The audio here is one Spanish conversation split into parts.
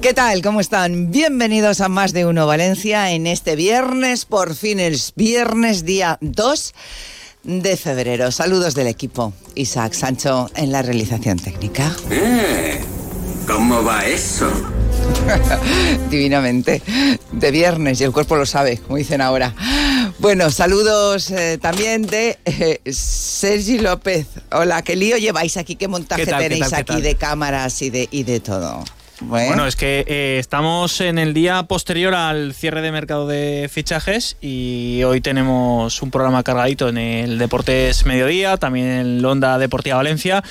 ¿Qué tal? ¿Cómo están? Bienvenidos a Más de Uno Valencia en este viernes, por fin es viernes día 2 de febrero. Saludos del equipo. Isaac Sancho en la realización técnica. Eh, ¿Cómo va eso? Divinamente. De viernes y el cuerpo lo sabe, como dicen ahora. Bueno, saludos eh, también de eh, Sergi López. Hola, ¿qué lío lleváis aquí? ¿Qué montaje ¿Qué tal, qué tenéis tal, aquí de cámaras y de, y de todo? Bueno, es que eh, estamos en el día posterior al cierre de mercado de fichajes y hoy tenemos un programa cargadito en el Deportes Mediodía, también en el Onda Deportiva Valencia.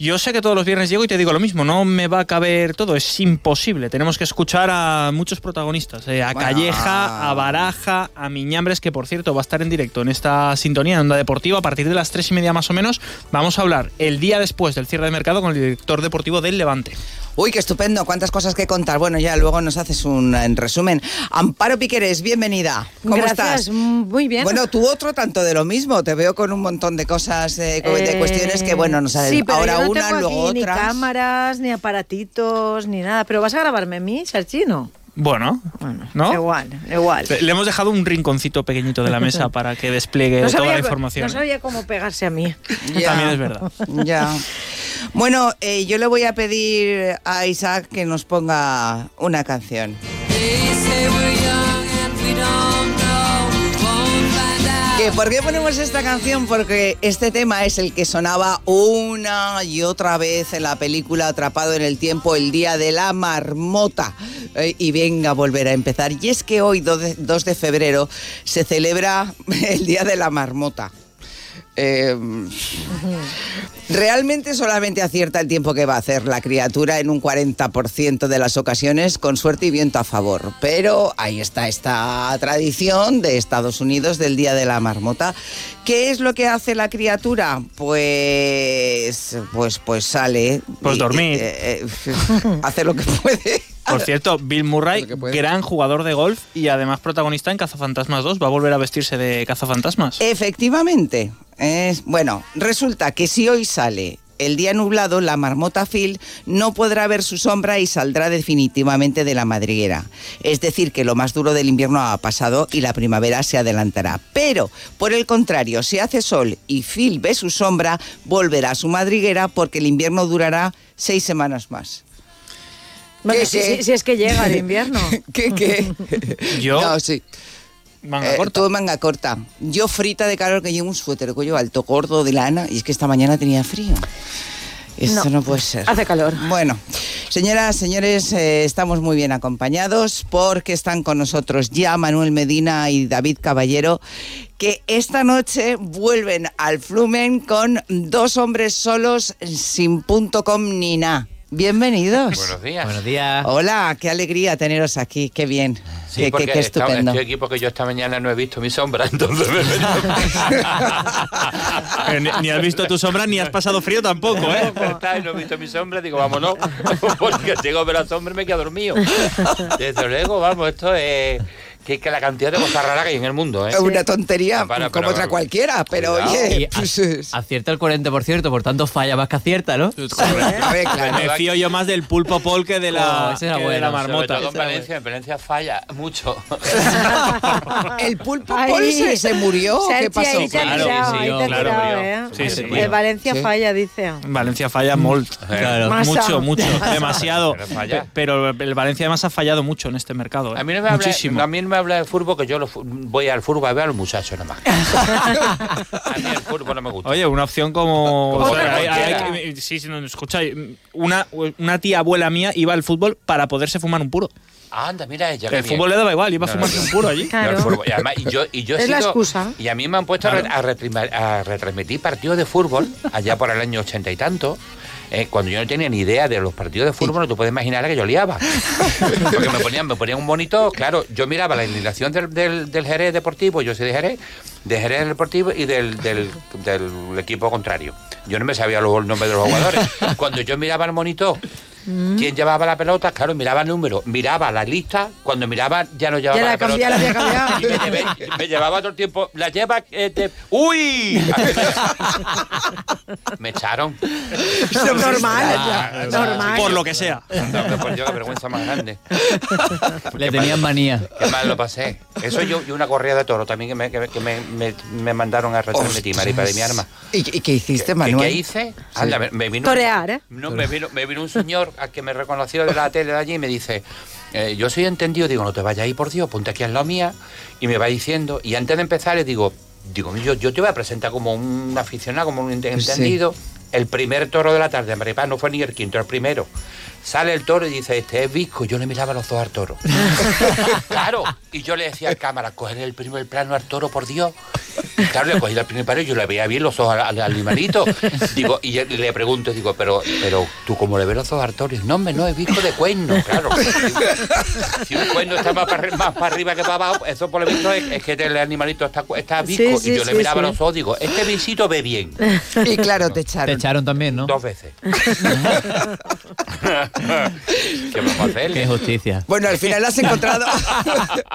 Yo sé que todos los viernes llego y te digo lo mismo, no me va a caber todo, es imposible. Tenemos que escuchar a muchos protagonistas, eh, a Bueno. Calleja, a Baraja, a Miñambres, que por cierto va a estar en directo en esta sintonía en Onda Deportiva a partir de las tres y media más o menos. Vamos a hablar el día después del cierre de mercado con el director deportivo del Levante. Uy, qué estupendo, cuántas cosas que contar. Bueno, ya luego nos haces un en resumen. Amparo Piqueres, bienvenida. ¿Cómo Gracias, estás? muy bien. Bueno, tú otro tanto de lo mismo. Te veo con un montón de cosas, eh, de Eh, cuestiones que, bueno, nos sí, pero ahora yo no una, tengo luego aquí otras. Ni cámaras, ni aparatitos, ni nada. ¿Pero vas a grabarme a mí, Sergino? Bueno, Bueno, ¿no? igual, igual. Le hemos dejado un rinconcito pequeñito de la mesa para que despliegue No toda sabía, la información. no sabía cómo pegarse a mí. Ya. También es verdad. Ya. Bueno, eh, yo le voy a pedir a Isaac que nos ponga una canción. ¿Que ¿Por qué ponemos esta canción? Porque este tema es el que sonaba una y otra vez en la película Atrapado en el Tiempo, el Día de la Marmota. Eh, y venga a volver a empezar. Y es que hoy, 2 de, 2 de febrero, se celebra el Día de la Marmota. Eh, Realmente solamente acierta el tiempo que va a hacer la criatura en un 40% de las ocasiones con suerte y viento a favor. Pero ahí está esta tradición de Estados Unidos del Día de la Marmota. ¿Qué es lo que hace la criatura? Pues pues pues sale Pues y, dormir. eh, eh, hace lo que puede. Por cierto, Bill Murray, gran jugador de golf y además protagonista en Cazafantasmas 2, va a volver a vestirse de Cazafantasmas. Efectivamente. Es, bueno, resulta que si hoy sale el día nublado, la marmota Phil no podrá ver su sombra y saldrá definitivamente de la madriguera. Es decir, que lo más duro del invierno ha pasado y la primavera se adelantará. Pero, por el contrario, si hace sol y Phil ve su sombra, volverá a su madriguera porque el invierno durará seis semanas más. Bueno, ¿Qué, si, qué? si- si es que llega el invierno. ¿Qué, qué? Yo, No, sí. manga Eh, corta. Todo manga corta. Yo frita de calor que llevo un suéter de cuello alto, gordo de lana, y es que esta mañana tenía frío. Esto no, No, puede ser. hace calor. Bueno, señoras, señores, eh, estamos muy bien acompañados porque están con nosotros ya Manuel Medina y David Caballero, que esta noche vuelven al Flumen con dos hombres solos sin punto com ni nada. Bienvenidos. Buenos días. Buenos días. Hola, qué alegría teneros aquí, qué bien, Sí, qué, qué- porque qué estaba- estupendo. estoy aquí porque yo esta mañana no he visto mi sombra, entonces me he venido. Ni, ni has visto tu sombra ni has pasado frío tampoco, ¿eh? Está, y no he visto mi sombra, digo, vámonos, porque llego a ver a la sombra y me quedo dormido. Desde luego, vamos, esto es que, que la cantidad de cosas raras que hay en el mundo, ¿eh? Es una tontería, Para, como pero- otra cualquiera, pero Cuidado. oye, pues, a- es- acierta el 40%, por tanto falla más que acierta, ¿no? a ver, claro. Me fío yo más del pulpo pol que de la, Oh, que de bueno, la sobre Sobre marmota. todo en Valencia, en Valencia falla mucho. El pulpo Ay. Paul se, se murió, ¿qué pasó? Claro, claro. ¿eh? Murió. Valencia falla, dice. Valencia falla molt. Claro. Masa. Mucho, mucho, demasiado. Pero el Valencia además ha fallado mucho en este mercado. ¿eh? A mí no me Muchísimo. mí me habla de fútbol, que yo lo voy al fútbol a ver a los muchachos nada más. a mí el fútbol no me gusta. Oye, una opción como... Como o sea, otra hay- hay- sí, sí, no, escucha, una, una tía abuela mía iba al fútbol para poderse fumar un puro. Anda, mira ella. El fútbol le daba igual, iba a fumarse no, un puro allí. Claro. Y, además, y yo, y yo he Es la excusa. Y a mí me han puesto a re- a, retrima- a retransmitir partidos de fútbol allá por el año ochenta y tanto. Eh, cuando yo no tenía ni idea de los partidos de fútbol, no te puedes imaginar que yo liaba. Porque me ponían, me ponían un monitor, claro, yo miraba la alineación del, del, del Jerez Deportivo, yo soy de Jerez, de Jerez Deportivo y del, del, del equipo contrario. Yo no me sabía los nombres de los jugadores. Cuando yo miraba el monitor, quién llevaba la pelota, claro, miraba el número, miraba la lista, cuando miraba ya no llevaba Ya la la, pelota. cambiaba, la había cambiado. Y me, llevé- me llevaba todo el tiempo, la lleva, eh, ¡uy! me echaron. normal, Ah, normal. Por lo que sea. Por Dios, qué vergüenza más grande. Le tenían manía. Qué mal lo pasé. Eso yo y una corrida de toro también que me, que, que me, me- me mandaron a retransmitir, Maripa de mi arma. ¿Y, y qué hiciste, ¿Qué, Manuel? qué hice? Anda, me, me vino, Torear, ¿eh? No, me vino, me vino un señor al que me reconoció de la tele de allí y me dice, eh, yo soy entendido, digo, no te vayas ahí por Dios, ponte aquí al lado mía, y me va diciendo, y antes de empezar le digo, digo, yo, yo te voy a presentar como un aficionado, como un ente- entendido, el primer toro de la tarde, Maripaz, no fue ni el quinto, el primero. Sale el toro y dice, este es Visco. Yo le miraba los ojos al toro. claro. Y yo le decía al cámara, coger el primer plano al toro, por Dios. Y claro, le cogí el primer plano y yo le veía bien los ojos al, al animalito. Digo, y le pregunto, digo, pero, pero tú cómo le ves los ojos al toro? Y dice, no, hombre, no, es Visco de cuerno, claro. si un cuerno está más para, arri- más para arriba que para abajo, eso por lo visto es, es que el animalito está, está Visco. Sí, sí, y yo le miraba sí. los ojos, digo, este visito ve bien. Y claro, te Te echaron. echaron también, ¿no? Dos veces. ¿Qué vamos a hacer? Qué justicia. Bueno, al final has encontrado,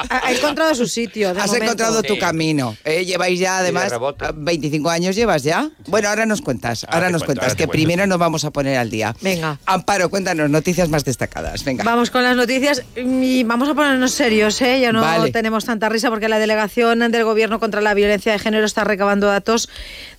Ha encontrado su sitio. de has momento. encontrado tu Sí. camino. ¿eh? Lleváis ya, además, rebote. 25 años llevas ya. Bueno, ahora nos cuentas, Ahora ahora nos cuento, cuentas, ahora que cuento, primero nos vamos a poner al día. Venga. Amparo, cuéntanos noticias más destacadas. Venga. Vamos con las noticias y vamos a ponernos serios, ¿eh? Ya no Vale. tenemos tanta risa porque la delegación del Gobierno contra la Violencia de Género está recabando datos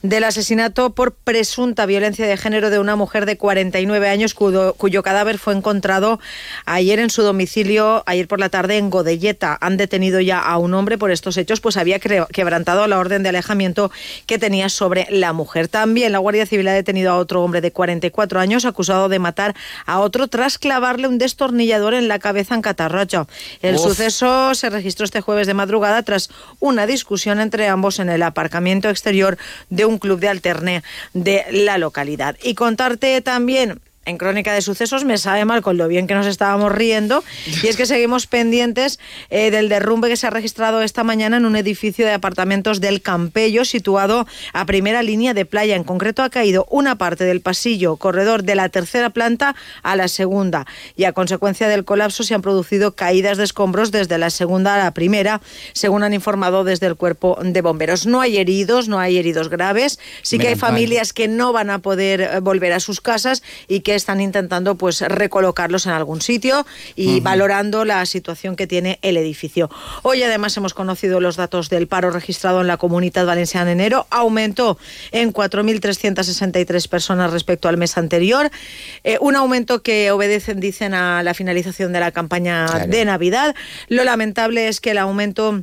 del asesinato por presunta violencia de género de una mujer de 49 años cuyo, cuyo cadáver fue encontrado ayer en su domicilio, ayer por la tarde en Godelleta. Han detenido ya a un hombre por estos hechos, pues había quebrantado la orden de alejamiento que tenía sobre la mujer. También la Guardia Civil ha detenido a otro hombre de 44 años acusado de matar a otro tras clavarle un destornillador en la cabeza en Catarrocho. El Uf. suceso se registró este jueves de madrugada tras una discusión entre ambos en el aparcamiento exterior de un club de alterne de la localidad. Y contarte también en Crónica de Sucesos me sabe mal con lo bien que nos estábamos riendo y es que seguimos pendientes eh, del derrumbe que se ha registrado esta mañana en un edificio de apartamentos del Campello situado a primera línea de playa. En concreto ha caído una parte del pasillo corredor de la tercera planta a la segunda y a consecuencia del colapso se han producido caídas de escombros desde la segunda a la primera, según han informado desde el cuerpo de bomberos. No hay heridos, no hay heridos graves, sí que hay familias que no van a poder eh, volver a sus casas y que están intentando pues recolocarlos en algún sitio y valorando la situación que tiene el edificio. Hoy además hemos conocido los datos del paro registrado en la Comunidad Valenciana en enero. Aumentó en 4.363 personas respecto al mes anterior. Eh, un aumento que obedecen, dicen, a la finalización de la campaña Claro. de Navidad. Lo lamentable es que el aumento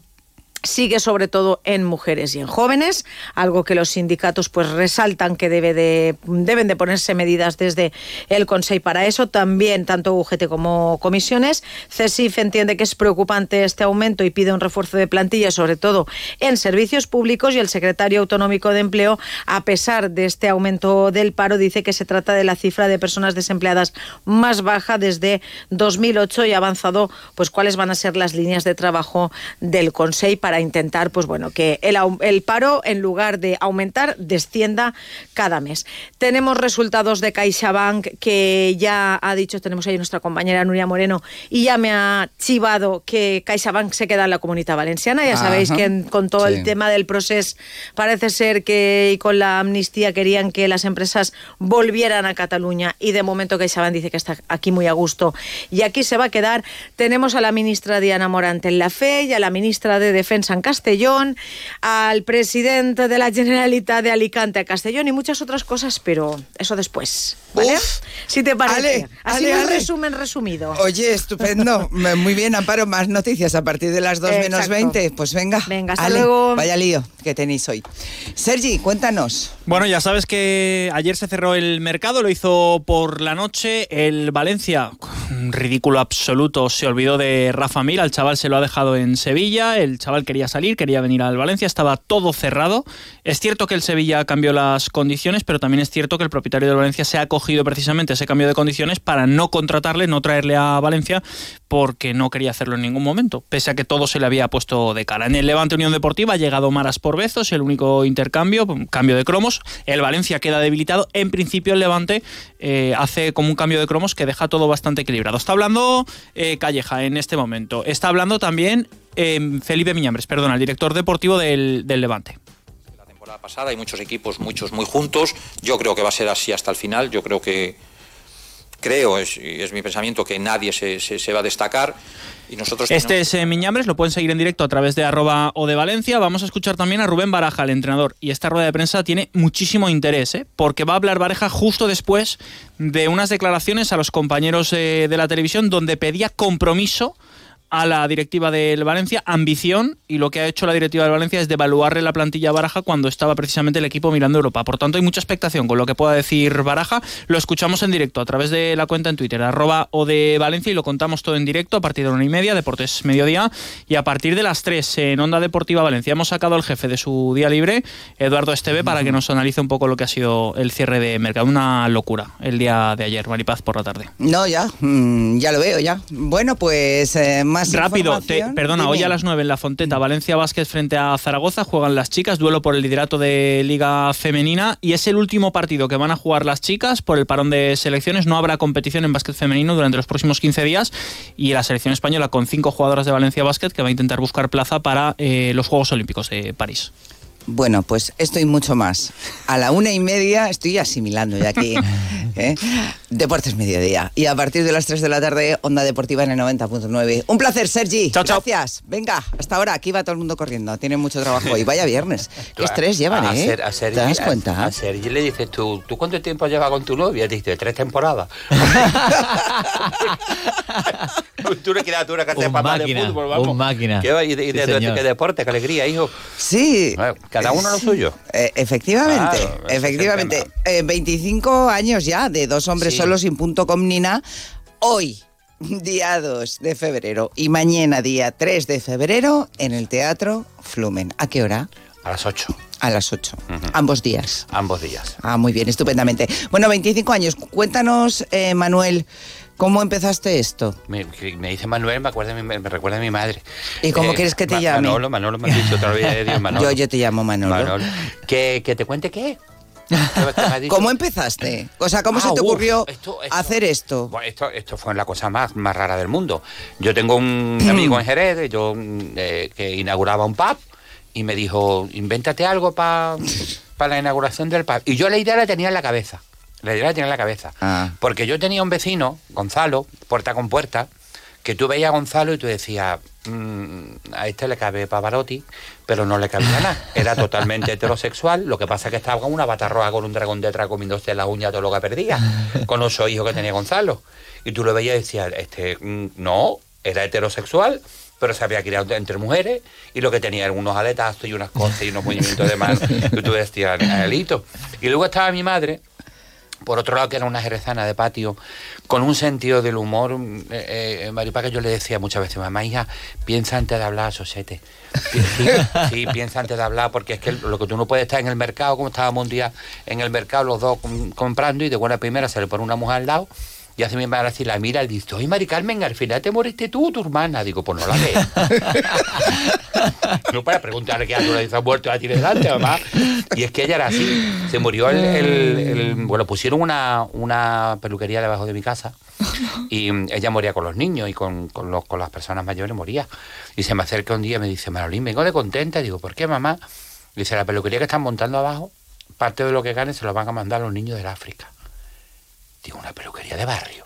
sigue sobre todo en mujeres y en jóvenes, algo que los sindicatos pues resaltan que debe de, deben de ponerse medidas desde el Consejo para eso. También tanto UGT como comisiones. CESIF entiende que es preocupante este aumento y pide un refuerzo de plantilla, sobre todo en servicios públicos y el secretario autonómico de empleo, a pesar de este aumento del paro, dice que se trata de la cifra de personas desempleadas más baja desde 2008 y ha avanzado pues cuáles van a ser las líneas de trabajo del Consejo intentar pues bueno que el, paro en lugar de aumentar descienda cada mes. Tenemos resultados de CaixaBank que ya ha dicho, tenemos ahí nuestra compañera Nuria Moreno y ya me ha chivado que CaixaBank se queda en la Comunidad Valenciana. Ya sabéis Ajá. que en- con todo Sí. el tema del proceso parece ser que y con la amnistía querían que las empresas volvieran a Cataluña y de momento CaixaBank dice que está aquí muy a gusto y aquí se va a quedar. Tenemos a la ministra Diana Morante en la FE y a la ministra de Defensa en Castellón, al presidente de la Generalitat de Alicante a Castellón y muchas otras cosas, pero eso después, ¿vale? Uf. si te parece. Ale, Así ale, un ale. resumen resumido. Oye, estupendo. Muy bien, Amparo. Más noticias a partir de las 2 menos Exacto. 20. Pues venga. Venga, hasta Ale, luego. Vaya lío que tenéis hoy. Sergi, cuéntanos. Bueno, ya sabes que ayer se cerró el mercado, lo hizo por la noche. El Valencia, un ridículo absoluto, se olvidó de Rafa Mir. Al chaval se lo ha dejado en Sevilla. El chaval quería salir, quería venir al Valencia, estaba todo cerrado. Es cierto que el Sevilla cambió las condiciones, pero también es cierto que el propietario del Valencia se ha precisamente ese cambio de condiciones para no contratarle, no traerle a Valencia, porque no quería hacerlo en ningún momento, pese a que todo se le había puesto de cara. En el Levante Unión Deportiva ha llegado Maras por Bezos, el único intercambio, cambio de cromos. El Valencia queda debilitado. En principio el Levante eh, hace como un cambio de cromos que deja todo bastante equilibrado. Está hablando eh, Calleja en este momento. Está hablando también eh, Felipe Miñambres, perdón, el director deportivo del, del Levante temporada pasada hay muchos equipos, muchos muy juntos. Yo creo que va a ser así hasta el final. Yo creo que creo, es, es mi pensamiento, que nadie se, se, se va a destacar. Y nosotros Este tenemos- es eh, Miñambres, lo pueden seguir en directo a través de arroba o de Valencia. Vamos a escuchar también a Rubén Baraja, el entrenador. Y esta rueda de prensa tiene muchísimo interés, ¿eh? porque va a hablar Baraja justo después de unas declaraciones a los compañeros eh, de la televisión donde pedía compromiso a la directiva del Valencia, ambición, y lo que ha hecho la directiva del Valencia es devaluarle la plantilla a Baraja cuando estaba precisamente el equipo mirando Europa. Por tanto, hay mucha expectación con lo que pueda decir Baraja. Lo escuchamos en directo a través de la cuenta en Twitter, arroba o de Valencia, y lo contamos todo en directo a partir de una y media, Deportes Mediodía, y a partir de las tres en Onda Deportiva Valencia. Hemos sacado al jefe de su día libre, Eduardo Esteve, para que nos analice un poco lo que ha sido el cierre de mercado. Una locura el día de ayer, Maripaz, por la tarde. No, ya, mm, ya lo veo, ya. Bueno, pues eh, más Rápido, te- perdona, hoy a las 9 en la Fonteta, Valencia Vázquez frente a Zaragoza, juegan las chicas, duelo por el liderato de Liga Femenina y es el último partido que van a jugar las chicas por el parón de selecciones. No habrá competición en básquet femenino durante los próximos 15 días y la selección española con cinco jugadoras de Valencia Vázquez que va a intentar buscar plaza para eh, los Juegos Olímpicos de París. Bueno, pues esto y mucho más. A la una y media estoy asimilando ya aquí. ¿eh? Deportes Mediodía. Y a partir de las 3 de la tarde, Onda Deportiva en el 90.9. Un placer, Sergi. Chao, chao. Gracias. Venga, hasta ahora. Aquí va todo el mundo corriendo. Tiene mucho trabajo hoy. Vaya viernes. Qué estrés llevan, a ¿eh? Ser- a Sergi- ¿Te das a- cuenta? A, Sergi le dices tú, ¿tú cuánto tiempo llevas con tu novia? Dice, tres temporadas. tú le quieras tú una más de máquina, fútbol, vamos. un máquina. ¿Qué, va? y de, y Sí, de- de- señor. qué deporte, qué alegría, hijo. Sí. Bueno, cada uno lo suyo. Eh, efectivamente, Claro, efectivamente. Eh, 25 años ya de dos hombres Sí. solos sin punto com ni nada. Hoy, día 2 de febrero y mañana, día 3 de febrero, en el Teatro Flumen. ¿A qué hora? A las ocho, A las 8. Ujú. Ambos días. ambos días. Ah, muy bien, estupendamente. Bueno, 25 años. Cuéntanos, eh, Manuel, ¿cómo empezaste esto? Me, me dice Manuel, me, acuerda, mi- me recuerda a mi madre. Eh, ¿Y cómo quieres que te Ma- llame? Manolo, Manolo, me has dicho otra vez Dios, Manolo. Yo, yo te llamo Manolo. Manolo. ¿Que, que te cuente qué? ¿Qué me? ¿Cómo empezaste? O sea, ¿cómo Ah, se te uf, ocurrió esto- esto- hacer esto? Esto, esto fue la cosa más, más rara del mundo. Yo tengo un amigo en Jerez yo, mm, eh, que inauguraba un pub y me dijo, invéntate algo para la inauguración del pub. Y yo la idea la tenía en la cabeza. La idea la tenía en la cabeza. Ah. Porque yo tenía un vecino, Gonzalo, puerta con puerta, que tú veías a Gonzalo y tú decías, "Mm, a este le cabe Pavarotti, pero no le cabía nada. Era totalmente heterosexual, lo que pasa es que estaba con una bata roja con un dragón detrás comiéndose la uña todo lo que perdía, con ocho hijos que tenía Gonzalo. Y tú lo veías y decías, este, mm, no, era heterosexual, pero se había criado entre mujeres y lo que tenía eran unos aletazos y unas cosas y unos movimientos de mano que tú decías, Angelito. Y luego estaba mi madre, por otro lado, que era una jerezana de patio, con un sentido del humor, eh, eh, Maripá, que yo le decía muchas veces, mamá, hija, piensa antes de hablar, sosete. Sí, sí, piensa antes de hablar, porque es que lo que tú no puedes estar en el mercado, como estábamos un día en el mercado los dos com- comprando, y de buena primera se le pone una mujer al lado, y hace mi madre así, la mira y dice, oye, Mari Carmen, al final te moriste tú tu hermana. Digo, pues no la ves. no para preguntarle qué altura se ha muerto la tiene delante, mamá. Y es que ella era así. Se murió el. el- el- bueno, pusieron una, una peluquería debajo de mi casa y ella moría con los niños y con, con, los, con las personas mayores moría. Y se me acerca un día y me dice, Marolín, vengo de contenta. Digo, ¿por qué, mamá? Dice, la peluquería que están montando abajo, parte de lo que gane se lo van a mandar a los niños del África. Digo, una peluquería de barrio.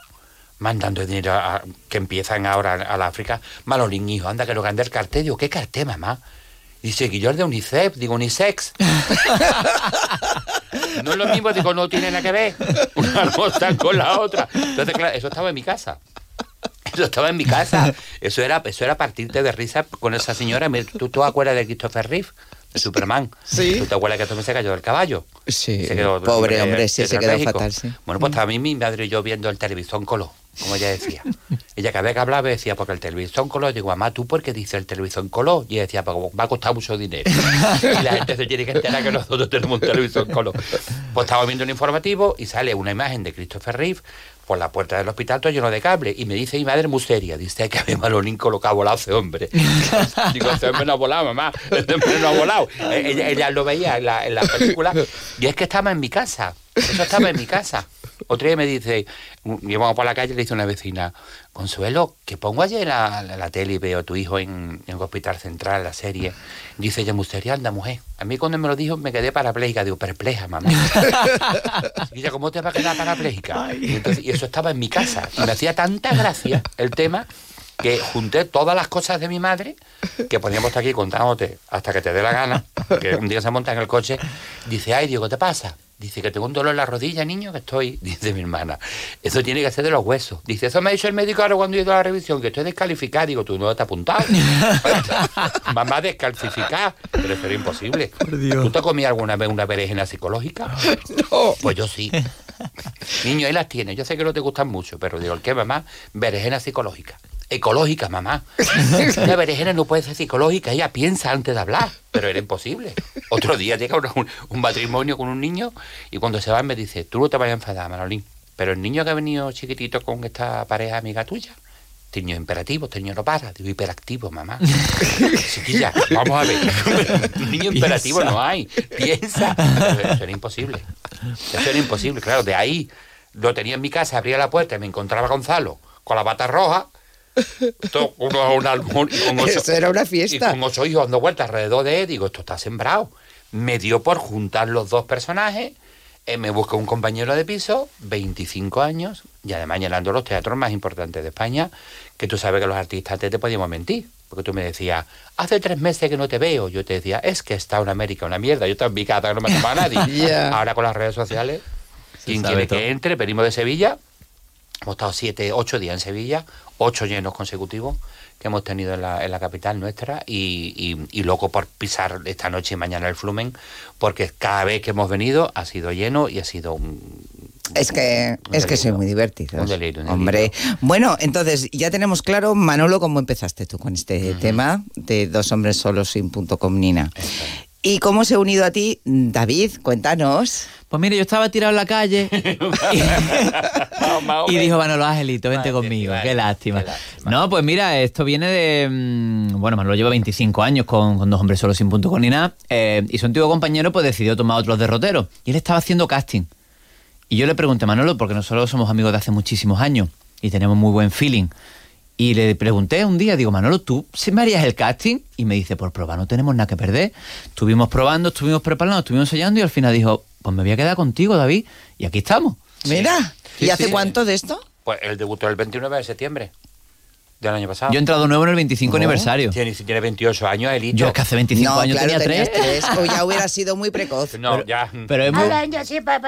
Mandando dinero a- que empiezan ahora al África. Malolín, hijo, anda que lo gane el cartel. Digo, ¿qué cartel, mamá? Dice que yo es de UNICEF, digo unisex. no es lo mismo, digo, no tiene nada que ver una cosa con la otra. Entonces, claro, eso estaba en mi casa. Eso estaba en mi casa. Eso era, eso era partirte de risa con esa señora. ¿Tú te acuerdas de Christopher Reeve? De Superman. Sí. ¿Tú te acuerdas que también se cayó del caballo? Sí, Se quedó- pobre hombre, sí, se quedó fatal, sí. Bueno, pues estaba a mí mi madre y yo viendo el televisor color, como ella decía. Ella cada vez que hablaba decía, porque el televisor color, digo, mamá, ¿tú por qué dices el televisor color? Y ella decía, porque va a costar mucho dinero. y la gente se tiene que enterar que nosotros tenemos un televisor color. Pues estaba viendo un informativo y sale una imagen de Christopher Reeve por la puerta del hospital todo lleno de cable. Y me dice mi madre muy seria, dice que a mi Malonín colocado ha volado ese hombre. Digo, ese hombre no ha volado, mamá, ese hombre no ha volado. Ella, ella lo veía en la, en la película y es que estaba en mi casa, eso estaba en mi casa. Otro día me dice, íbamos por la calle y le dice una vecina, Consuelo, que pongo ayer la, la, la tele y veo a tu hijo en, en Hospital Central, la serie. Dice ella, seria, anda, mujer. A mí cuando me lo dijo me quedé parapléjica. Digo, perpleja, mamá. y ella, ¿cómo te va a quedar parapléjica? Y, entonces- y eso estaba en mi casa. Y me hacía tanta gracia el tema que junté todas las cosas de mi madre que podíamos estar aquí contándote hasta que te dé la gana, que un día se monta en el coche, dice, ay, Diego, ¿qué te pasa? Dice que tengo un dolor en la rodilla, niño, que estoy, dice mi hermana. Eso tiene que ser de los huesos. Dice, eso me ha dicho el médico ahora cuando he ido a la revisión, que estoy descalificada. Digo, tú no te has apuntado. Mamá descalcificada. Pero eso era imposible. ¿Tú te comías alguna vez una berenjena psicológica? No. Pues yo sí. Niño, ahí las tienes. Yo sé que no te gustan mucho, pero digo, ¿el qué, mamá? Berenjena psicológica. Ecológica, mamá. Una berenjena no puede ser psicológica, ella piensa antes de hablar, pero era imposible. Otro día llega un, un matrimonio con un niño y cuando se va me dice, tú no te vayas a enfadar, Manolín, pero el niño que ha venido chiquitito con esta pareja amiga tuya, este niño imperativo, este niño no para, digo hiperactivo, mamá. Chiquilla, vamos a ver, un niño imperativo no hay, piensa. Pero Eso era imposible, eso era imposible, claro, de ahí lo tenía en mi casa, abría la puerta y me encontraba Gonzalo con la bata roja, todo uno, un almón y con ocho, Eso era una y fiesta. con ocho hijos dando vueltas alrededor de él, digo, esto está sembrado. Me dio por juntar los dos personajes, eh, me busqué un compañero de piso, 25 años, y además llenando los teatros más importantes de España, que tú sabes que los artistas antes te podíamos mentir. Porque tú me decías, hace tres meses que no te veo. Yo te decía, es que está en América una mierda. Yo estaba en mi casa, que no me toma nadie. Ya. Ahora con las redes sociales, quien quiere todo. que entre, venimos de Sevilla, Hemos estado siete, ocho días en Sevilla, ocho llenos consecutivos que hemos tenido en la, en la capital nuestra y, y- y loco por pisar esta noche y mañana el Flumen, porque cada vez que hemos venido ha sido lleno y ha sido un... Es que, un es que soy muy divertido. Un delirio, un Hombre. Bueno, entonces ya tenemos claro, Manolo, cómo empezaste tú con este tema de dos hombres solos sin punto com Nina. ¿Y cómo se ha unido a ti David? Cuéntanos. Pues mire, yo estaba tirado en la calle y, y dijo Manolo Angelito, vente conmigo, qué lástima. qué lástima. No, pues mira, esto viene de... mm, Bueno, Manolo lleva 25 años con, con dos hombres solos sin punto con ni nada eh, y su antiguo compañero pues decidió tomar otros derroteros y él estaba haciendo casting. Y yo le pregunté a Manolo, porque nosotros somos amigos de hace muchísimos años y tenemos muy buen feeling. Y le pregunté un día, digo, Manolo, ¿tú sí me harías el casting? Y me dice, por probar, no tenemos nada que perder. Estuvimos probando, estuvimos preparando, estuvimos ensayando y al final dijo, pues me voy a quedar contigo, David. Y aquí estamos. Mira, ¿y Sí, hace sí. cuánto de esto? Pues él debutó el 29 de septiembre del año pasado. Yo he entrado nuevo en el 25 Oh. aniversario. Tiene, tiene 28 años, Elito. Yo es que hace 25 no, años claro, tenía tenías 3. tres. O ya hubiera sido muy precoz. No, ya... Pero es muy...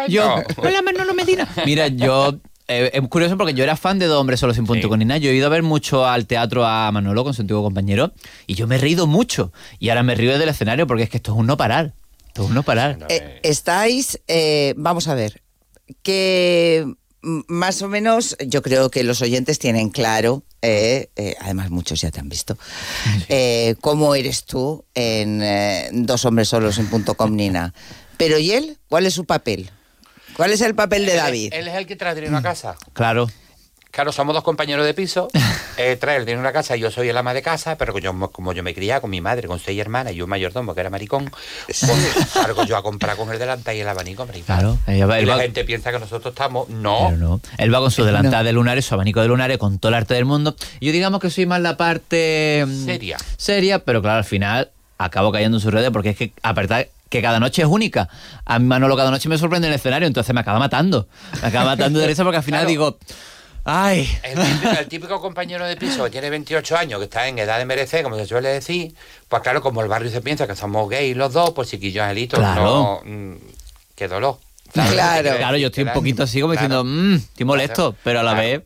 Yo, hola Manolo Medina. Mira, yo eh, es curioso porque yo era fan de Dos Hombres Solos sin Punto Sí. con ni nada. Yo he ido a ver mucho al teatro a Manolo con su antiguo compañero y yo me he reído mucho. Y ahora me río del escenario porque es que esto es un no parar. Esto es un no parar. Eh, estáis, eh, vamos a ver, que más o menos yo creo que los oyentes tienen claro, eh, eh, además muchos ya te han visto, eh, cómo eres tú en eh, Dos hombres solos en punto com Nina. Pero ¿y él? ¿Cuál es su papel? ¿Cuál es el papel de Él- David? Él es el que trae el dinero a casa. Claro. Claro, somos dos compañeros de piso. Eh, trae el dinero a casa y yo soy el ama de casa, pero que yo, como yo me criaba con mi madre, con seis hermanas y un mayordomo que era maricón, pues salgo yo a comprar con el delantal y el abanico, hombre. y Claro. Va- Y la va- gente piensa que nosotros estamos. No. Pero no. Él va con su delantal de lunares, su abanico de lunares, con todo el arte del mundo. Yo digamos que soy más la parte... mm, Seria. Seria, pero claro, al final acabo cayendo en sus redes porque es que, a pesar que cada noche es única, a mi Manolo cada noche me sorprende en el escenario, entonces me acaba matando. Me acaba matando de risa porque al final Claro. digo... Ay, El típico, el típico compañero de piso que tiene 28 años, que está en edad de merecer, como se suele decir, pues claro, como el barrio se piensa que somos gays los dos, pues chiquillos angelitos, Claro. no. mm, qué dolor. Claro. claro, yo estoy un poquito así como Claro. diciendo, mmm, estoy molesto, pero a la vez...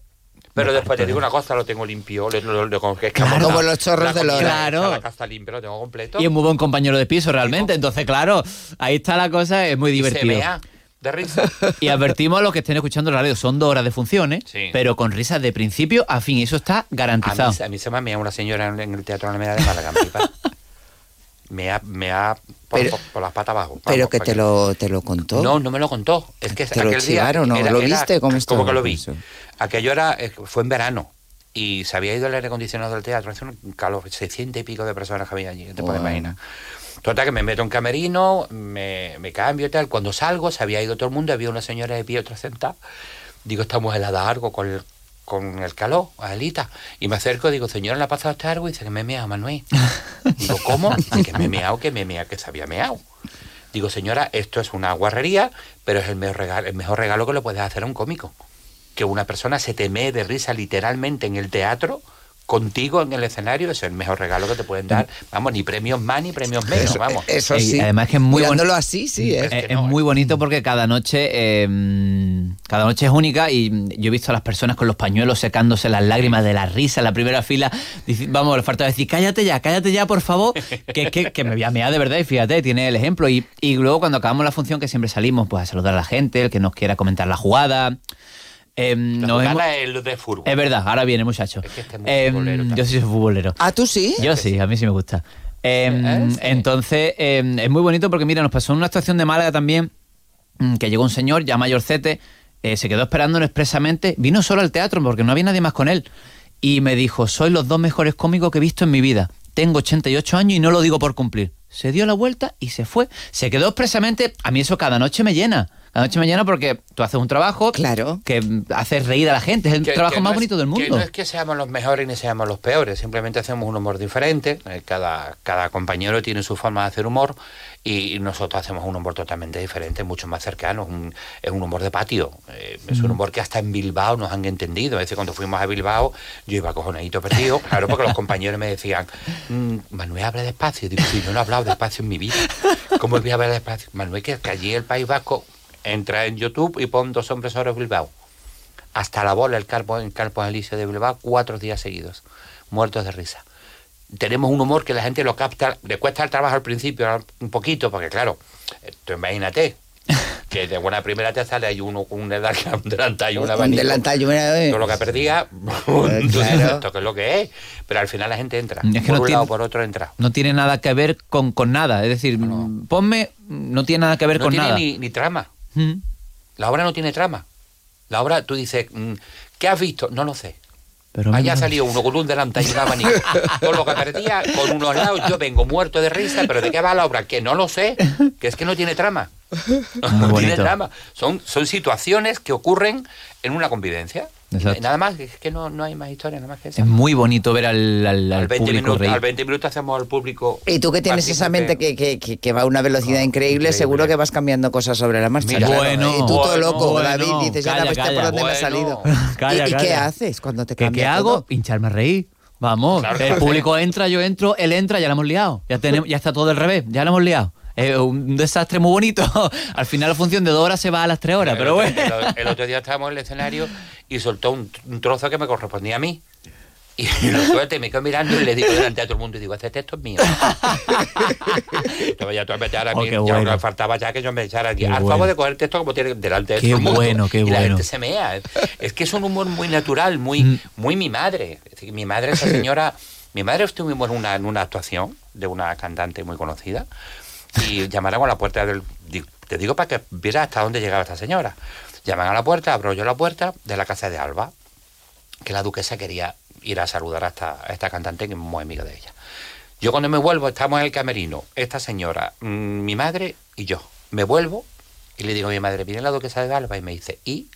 Pero me después te digo una cosa, lo tengo limpio, lo, lo, lo- como que es Claro. Como los chorros la de Lora. Claro. La casa limpia, lo tengo completo. Y es muy buen compañero de piso realmente, entonces claro, ahí está la cosa, es muy Y se divertido. mea. de risa. Y advertimos a los que estén escuchando la radio, son dos horas de funciones, Sí. pero con risas de principio a fin, eso está A garantizado. mí, a mí se me ha meado una señora en, el Teatro Alameda de Málaga. me ha, me ha por, Pero- por- por las patas abajo. Pero que te lo, te lo contó. No, no me lo contó. Es que ¿Te lo chivaron o era- lo viste? ¿Cómo que lo vi? eso? Aquello era, eh, fue en verano y se había ido el aire acondicionado del teatro. Hace un calor, 600 y pico de personas que había allí, te puedes imaginar. Total, que me meto en camerino, me, me cambio y tal. Cuando salgo, se había ido todo el mundo, había una señora de pie, otra sentada. Digo, estamos helada algo con el, con el calor, Adelita. Y me acerco, digo, señora, ¿le ha pasado este algo? Y dice que me he meado, Manuel. Digo, ¿cómo? Y que me he meado, que me he meado, que se había meado. Digo, señora, esto es una guarrería, pero es el mejor regalo, el mejor regalo que le puedes hacer a un cómico. Que una persona se te mee de risa literalmente en el teatro, contigo en el escenario, es el mejor regalo que te pueden dar. Vamos, ni premios más ni premios menos, Eso, vamos. eso Y sí. además que es muy Mirándolo así, sí, ¿eh? Eh, que es muy bonito porque cada noche eh, mm, cada noche es única y mm, yo he visto a las personas con los pañuelos secándose las lágrimas de la risa en la primera fila. Vamos, le falta decir, cállate ya, cállate ya, por favor, que, que, que me voy a mear de verdad y fíjate, tiene el ejemplo. Y, y luego cuando acabamos la función, que siempre salimos pues a saludar a la gente, el que nos quiera comentar la jugada. Eh, La nos hemos- jugada es el de fútbol. es verdad, ahora viene muchacho. Es que este es Eh, futbolero también. yo sí soy futbolero. Ah, ¿tú sí? Yo sí, a mí sí me gusta. Eh, ¿Eh? Sí. Entonces, eh, es muy bonito porque, mira, nos pasó en una actuación de Málaga también, mm, que llegó un señor ya mayorcete, eh, se quedó esperándonos expresamente, vino solo al teatro porque no había nadie más con él, y me dijo, sois los dos mejores cómicos que he visto en mi vida. Tengo 88 años y no lo digo por cumplir. Se dio la vuelta y se fue. Se quedó expresamente, a mí eso cada noche me llena. Cada noche llena porque tú haces un trabajo Claro. que mm, haces reír a la gente, es el Que- trabajo que más no es- bonito del Que mundo. no es que seamos los mejores ni seamos los peores, simplemente hacemos un humor diferente. eh, Cada, cada compañero tiene su forma de hacer humor y nosotros hacemos un humor totalmente diferente, mucho más cercano. un- es un humor de patio. eh, es un humor que hasta en Bilbao nos han entendido. Es decir, cuando fuimos a Bilbao, yo iba cojonadito perdido, claro, porque los compañeros me decían, "Mm, Manuel, habla despacio. Digo, sí, yo no he hablado despacio en mi vida. ¿Cómo voy a hablar despacio? Manuel, que, que allí el País Vasco entra en YouTube y pon dos hombres sobre Bilbao hasta la bola el Carpo, en Carpo Elíseo de Bilbao cuatro días seguidos, muertos de risa. Tenemos un humor que la gente lo capta, le cuesta el trabajo al principio un poquito, porque claro, eh, tú imagínate que de buena primera te sale ahí uno con una edad, un delantal y una Un delantal y una- todo lo que perdía, dices, claro. esto que es lo que es, pero al final la gente entra, Es que por no un tiene- lado por otro entra. no tiene nada que ver con, con nada. Es decir, mm, ponme, no tiene nada que ver No con tiene nada. ni, ni trama, Mm. la obra no tiene trama. La obra, tú dices, mm, ¿qué has visto? No lo sé. Pero Allá salió uno con un delantal y un abanico. Todo lo que perdía, con unos lados, yo vengo muerto de risa, pero ¿de qué va la obra? Que no lo sé, que es que no tiene trama. No tiene trama. Son, son situaciones que ocurren en una convivencia. Y Exacto. Nada más, es que no, no hay más historia, nada más que eso. Es muy bonito ver al, al- al Al 20, público minutos, reír. al 20 minutos hacemos al público. Y tú que tienes esa mente que, que- que- que va a una velocidad increíble, increíble. seguro que vas cambiando cosas sobre la marcha. Mira, claro. bueno, y tú todo loco, bueno. David, dices, ya Calla, ¿este calla. por dónde me ha salido? Calla, ¿Y, y qué haces cuando te ¿Qué, cambia qué hago? todo? Hincharme a reír. Vamos, Claro. el público entra, yo entro, él entra, ya la hemos liado. Ya, tenemos, ya está todo al revés, ya la hemos liado. Es un desastre muy bonito. Al final la función de dos horas se va a las tres horas, pero otro- bueno. El, el otro día estábamos en el escenario y soltó un, un trozo que me correspondía a mí. Y lo suelta y me quedo mirando y le digo delante a todo el mundo y digo, este texto es mío. Entonces ya tú me echar aquí, Oh, qué ya bueno. me faltaba ya que yo me echara aquí. Al bueno. favor de coger el texto como tiene delante de Qué todo el mundo. bueno, qué y la bueno. gente se mea. Es que es un humor muy natural, muy, Mm. muy mi madre. Es decir, mi madre, esa señora, mi madre estuvimos en una, en una actuación de una cantante muy conocida y llamaron a la puerta del... di- Te digo para que vieras hasta dónde llegaba esta señora. Llaman a la puerta, abro yo la puerta de la casa de Alba, que la duquesa quería ir a saludar a esta, a esta cantante que es muy amiga de ella. Yo cuando me vuelvo, estamos en el camerino, esta señora, mm, mi madre y yo. Me vuelvo y le digo a mi madre, viene la duquesa de Alba y me dice, ¿y?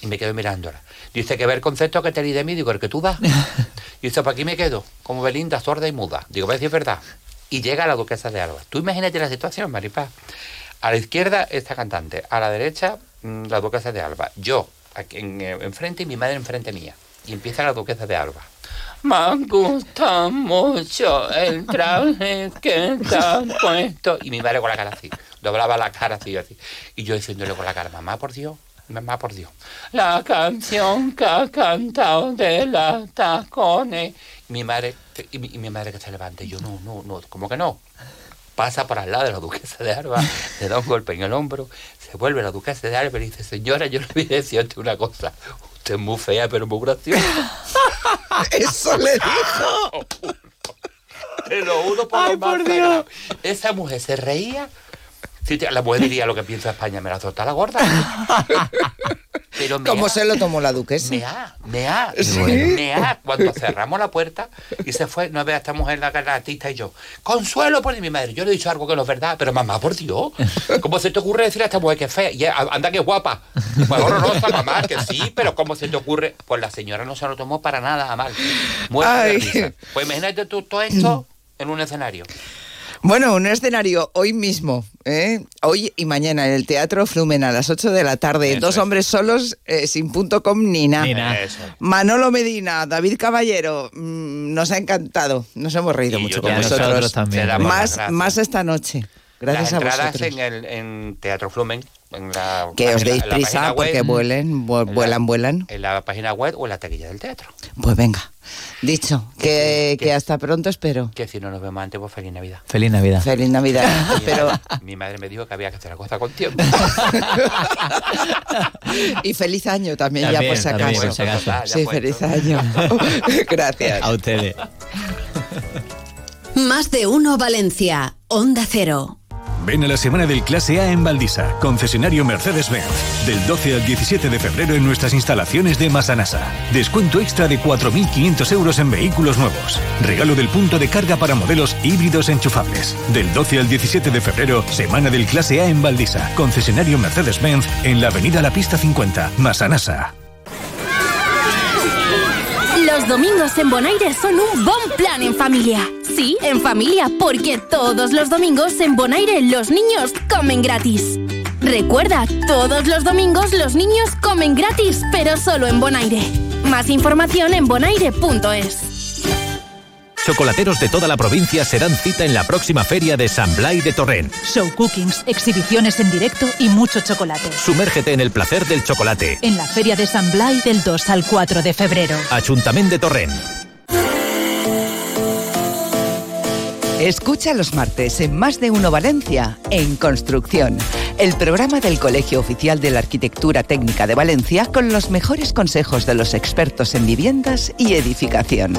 Y me quedo mirándola. Dice que ver el concepto que tenéis de mí, digo, el que tú das. Y dice, para aquí me quedo, como Belinda, sorda y muda. Digo, voy a decir verdad. Y llega la duquesa de Alba. Tú imagínate la situación, Maripaz. A la izquierda esta cantante, a la derecha mm, la duquesa de Alba. Yo aquí en, eh, enfrente y mi madre enfrente mía. Y empieza la duquesa de Alba. Me gusta mucho el traje que has puesto. Y mi madre con la cara así. Doblaba la cara así. Y yo diciéndole con la cara, mamá, por Dios, mamá, por Dios. La canción que ha cantado de las tacones. Mi madre, y mi, y mi madre que se levante. Yo, no, no, no, ¿cómo que no? pasa por al lado de la duquesa de Alba, le da un golpe en el hombro, se vuelve la duquesa de Alba y dice, señora, yo le voy a decir antes una cosa, usted es muy fea pero muy graciosa. Eso le dijo. Te lo juro por Ay, por Dios. sagrado. Esa mujer se reía. Sí, la mujer diría lo que piensa España, me la solta la gorda. Pero me ¿Cómo ha- se lo tomó la duquesa? Me ha, me ha, Sí. me ha. Cuando cerramos la puerta y se fue, no ve a esta mujer, la, la artista y yo, Consuelo, por mi madre. Yo le he dicho algo que no es verdad, pero mamá, por Dios, ¿cómo se te ocurre decir a esta mujer que es fea? Y anda que es guapa. Pues horrorosa, mamá, que sí, pero ¿cómo se te ocurre? Pues la señora no se lo tomó para nada a mal. Muerta de risa. Pues imagínate tú todo esto en un escenario. Bueno, un escenario hoy mismo, ¿eh? hoy y mañana en el Teatro Flumen a las 8 de la tarde. Eso Dos es. hombres solos, eh, sin punto com ni nada. Ni nada. Eso. Manolo Medina, David Caballero, mm, nos ha encantado. Nos hemos reído Y mucho con vosotros. nosotros también. Más, más esta noche. Gracias Las a entradas vosotros. en el en Teatro Flumen. En la, Que os en la- deis en la prisa porque web, vuelen, vu- en la- vuelan, vuelan. En la página web o en la taquilla del teatro. Pues venga. Dicho, que, que- que hasta pronto espero. Que si no nos vemos antes, pues feliz Navidad. Feliz Navidad. Feliz Navidad. Mi Pero, madre- mi madre me dijo que había que hacer la cosa con tiempo. y feliz año también, ya por si también, acaso. por si acaso. Ya Sí, puesto. feliz año. Gracias. A ustedes. Más de uno Valencia. Onda Cero. Ven a la semana del Clase A en Valdisa, concesionario Mercedes-Benz. Del 12 al 17 de febrero en nuestras instalaciones de Masanasa. Descuento extra de 4.500 euros en vehículos nuevos. Regalo del punto de carga para modelos híbridos enchufables. Del 12 al 17 de febrero, semana del Clase A en Valdisa, concesionario Mercedes-Benz en la avenida La Pista 50, Masanasa. Los domingos en Bonaire son un bon plan en familia. Sí, en familia, porque todos los domingos en Bonaire los niños comen gratis. Recuerda, todos los domingos los niños comen gratis, pero solo en Bonaire. Más información en bonaire.es. Chocolateros de toda la provincia se dan cita en la próxima feria de San Blai de Torrent. Show cookings, exhibiciones en directo y mucho chocolate. Sumérgete en el placer del chocolate. En la Feria de San Blai del 2 al 4 de febrero. Ayuntamiento de Torrent. Escucha los martes en Más de Uno Valencia, en Construcción, el programa del Colegio Oficial de la Arquitectura Técnica de Valencia con los mejores consejos de los expertos en viviendas y edificación.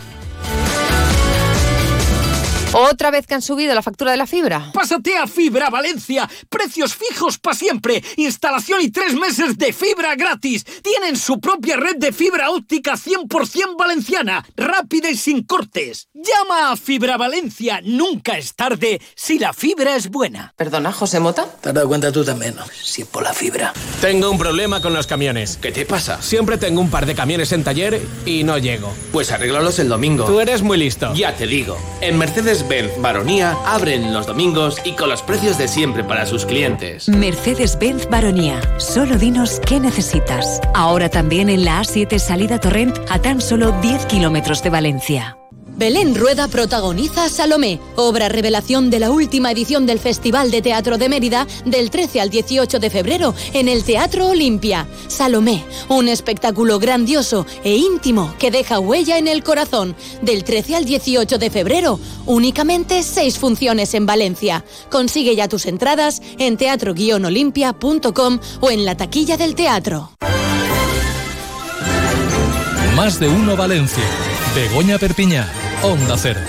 ¿Otra vez que han subido la factura de la fibra? Pásate a Fibra Valencia. Precios fijos para siempre. Instalación y tres meses de fibra gratis. Tienen su propia red de fibra óptica 100% valenciana. Rápida y sin cortes. Llama a Fibra Valencia. Nunca es tarde si la fibra es buena. Perdona, José Mota. Te has dado cuenta tú también, ¿no? Si por la fibra. Tengo un problema con los camiones. ¿Qué te pasa? Siempre tengo un par de camiones en taller y no llego. Pues arréglalos el domingo. Tú eres muy listo. Ya te digo, en Mercedes-Benz Baronía abren los domingos y con los precios de siempre para sus clientes. Mercedes-Benz Baronía. Solo dinos qué necesitas. Ahora también en la A7 salida Torrent a tan solo 10 kilómetros de Valencia. Belén Rueda protagoniza Salomé, obra revelación de la última edición del Festival de Teatro de Mérida del 13 al 18 de febrero en el Teatro Olimpia. Salomé, un espectáculo grandioso e íntimo que deja huella en el corazón. Del 13 al 18 de febrero, únicamente seis funciones en Valencia. Consigue ya tus entradas en teatro-olimpia.com o en la taquilla del teatro. Más de uno Valencia. Begoña Perpiñá. Onda Cero.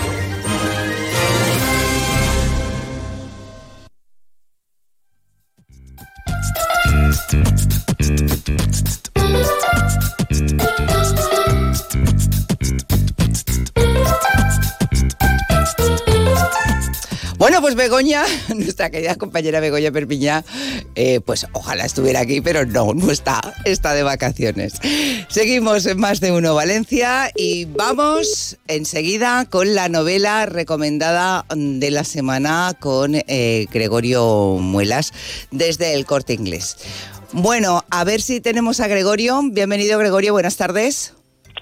Bueno, pues Begoña, nuestra querida compañera Begoña Perpiñá, Eh, pues ojalá estuviera aquí, pero no, no está, está de vacaciones. Seguimos en Más de Uno Valencia y vamos enseguida con la novela recomendada de la semana con eh, Gregorio Muelas desde el Corte Inglés. Bueno, a ver si tenemos a Gregorio. Bienvenido Gregorio, buenas tardes.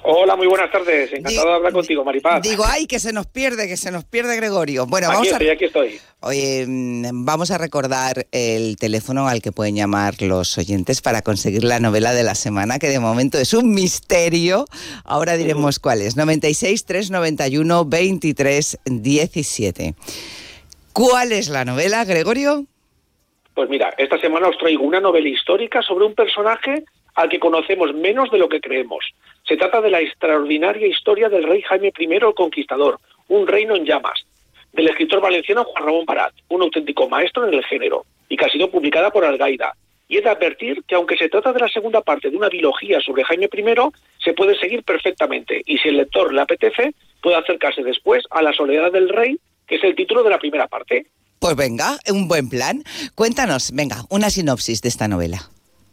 Hola, muy buenas tardes. Encantado de hablar contigo, Maripaz. Digo, ay, que se nos pierde, que se nos pierde Gregorio. Bueno, aquí vamos estoy, a... aquí estoy. Oye, mm, vamos a recordar el teléfono al que pueden llamar los oyentes para conseguir la novela de la semana, que de momento es un misterio. Ahora diremos cuál es. 96 391 23 17. ¿Cuál es la novela, Gregorio? Pues mira, esta semana os traigo una novela histórica sobre un personaje al que conocemos menos de lo que creemos. Se trata de la extraordinaria historia del rey Jaime I el Conquistador, un reino en llamas, del escritor valenciano Juan Ramón Barat, un auténtico maestro en el género, y que ha sido publicada por Algaida. Y he de advertir que aunque se trata de la segunda parte de una biología sobre Jaime I, se puede seguir perfectamente, y si el lector le apetece, puede acercarse después a La soledad del rey, que es el título de la primera parte. Pues venga, un buen plan. Cuéntanos, venga, una sinopsis de esta novela.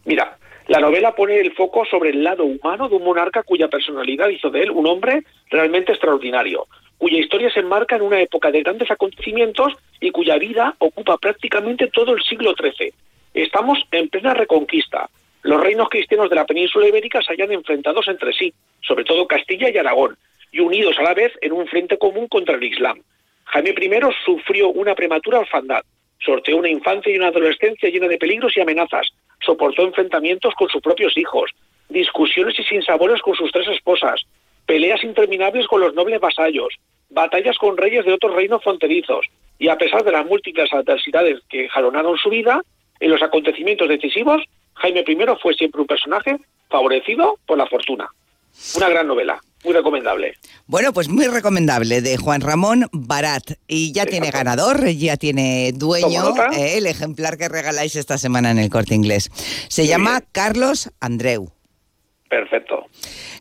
Mira, la novela pone el foco sobre el lado humano de un monarca cuya personalidad hizo de él un hombre realmente extraordinario, cuya historia se enmarca en una época de grandes acontecimientos y cuya vida ocupa prácticamente todo el siglo XIII. Estamos en plena reconquista. Los reinos cristianos de la península ibérica se hallan enfrentados entre sí, sobre todo Castilla y Aragón, y unidos a la vez en un frente común contra el Islam. Jaime I sufrió una prematura orfandad, sorteó una infancia y una adolescencia llena de peligros y amenazas, soportó enfrentamientos con sus propios hijos, discusiones y sinsabores con sus tres esposas, peleas interminables con los nobles vasallos, batallas con reyes de otros reinos fronterizos, y a pesar de las múltiples adversidades que jalonaron su vida, en los acontecimientos decisivos, Jaime I fue siempre un personaje favorecido por la fortuna. Una gran novela, muy recomendable. Bueno, pues muy recomendable, de Juan Ramón Barat. Y ya tiene ganador, ya tiene dueño, eh, el ejemplar que regaláis esta semana en el Corte Inglés. Se llama Carlos Andreu. Perfecto.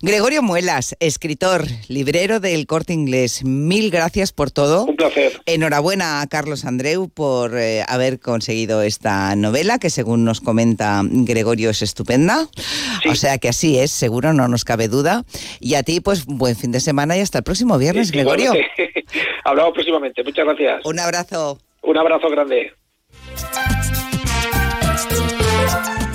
Gregorio Muelas, escritor, librero del Corte Inglés. Mil gracias por todo. Un placer. Enhorabuena a Carlos Andreu por eh, haber conseguido esta novela, que según nos comenta Gregorio es estupenda. O sea que así es, seguro, no nos cabe duda. Y a ti, pues buen fin de semana y hasta el próximo viernes, Gregorio. Hablamos próximamente. Muchas gracias. Un abrazo. Un abrazo grande.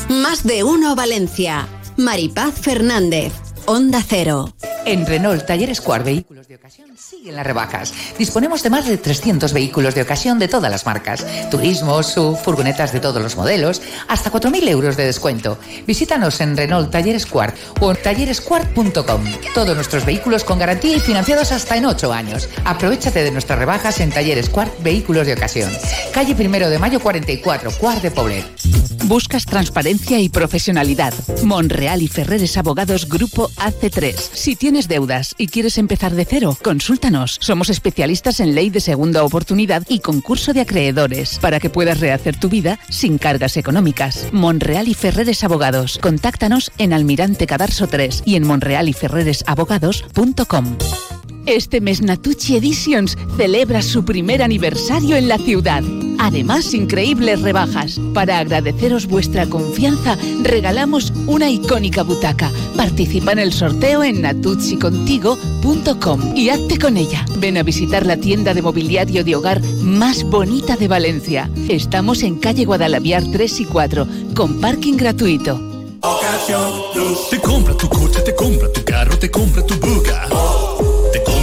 Más de uno Valencia. Maripaz Fernández. Onda Cero. En Renault Talleres Cuar Vehículos de Ocasión siguen las rebajas. Disponemos de más de 300 vehículos de ocasión de todas las marcas. Turismo, SUV, furgonetas de todos los modelos, hasta 4.000 euros de descuento. Visítanos en Renault Talleres Cuart o en tallerescuart.com. Todos nuestros vehículos con garantía y financiados hasta en 8 años. Aprovechate de nuestras rebajas en Talleres Cuart Vehículos de Ocasión. Calle Primero de Mayo 44, Cuart de Poblet. Buscas transparencia y profesionalidad. Monreal y Ferreres Abogados Grupo AC3. Si tienes deudas y quieres empezar de cero, consúltanos. Somos especialistas en ley de segunda oportunidad y concurso de acreedores para que puedas rehacer tu vida sin cargas económicas. Monreal y Ferreres Abogados. Contáctanos en Almirante Cadarso 3 y en monrealyferreresabogados.com. Este mes Natucci Editions celebra su primer aniversario en la ciudad. Además, increíbles rebajas. Para agradeceros vuestra confianza, regalamos una icónica butaca. Participa en el sorteo en natuccicontigo.com y hazte con ella. Ven a visitar la tienda de mobiliario de hogar más bonita de Valencia. Estamos en calle Guadalaviar 3 y 4, con parking gratuito. Te compra tu coche, te compra tu carro, te compra tu buga. Te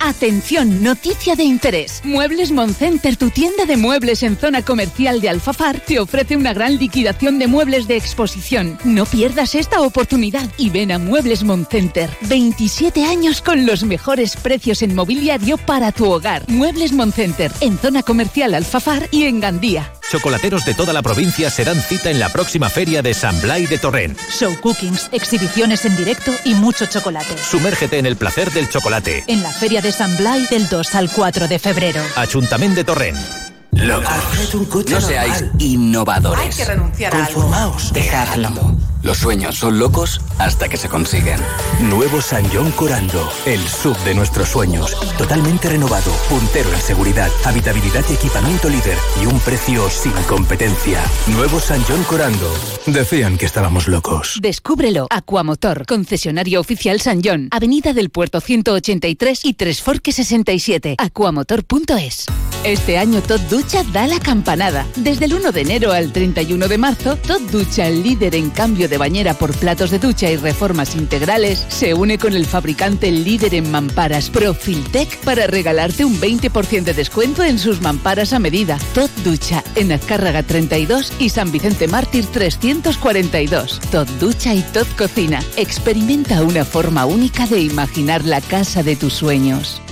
Atención, noticia de interés. Muebles Moncenter, tu tienda de muebles en zona comercial de Alfafar, te ofrece una gran liquidación de muebles de exposición. No pierdas esta oportunidad y ven a Muebles Moncenter. 27 años con los mejores precios en mobiliario para tu hogar. Muebles Moncenter, en zona comercial Alfafar y en Gandía. Chocolateros de toda la provincia se dan cita en la próxima feria de San Blai de Torrent. Show cookings, exhibiciones en directo y mucho chocolate. Sumérgete en el placer del chocolate. En la Feria de San Blai del 2 al 4 de febrero. Ayuntamiento de Torrent. Locos. No seáis innovadores. Hay que renunciar a algo. Conformaos. Dejadlo. Los sueños son locos hasta que se consiguen. Nuevo San John Corando, el sub de nuestros sueños. Totalmente renovado, puntero en seguridad, habitabilidad y equipamiento líder y un precio sin competencia. Nuevo San John Corando. Decían que estábamos locos. Descúbrelo. Aquamotor, concesionario oficial San John, Avenida del Puerto 183 y Tres Forques 67. Aquamotor.es. Este año Todd Ducha da la campanada. Desde el 1 de enero al 31 de marzo, Todd Ducha, el líder en cambio de bañera por platos de ducha y reformas integrales, se une con el fabricante líder en mamparas Profiltec para regalarte un 20% de descuento en sus mamparas a medida. Todd Ducha, en Azcárraga 32 y San Vicente Mártir 342. Todd Ducha y Todd Cocina. Experimenta una forma única de imaginar la casa de tus sueños.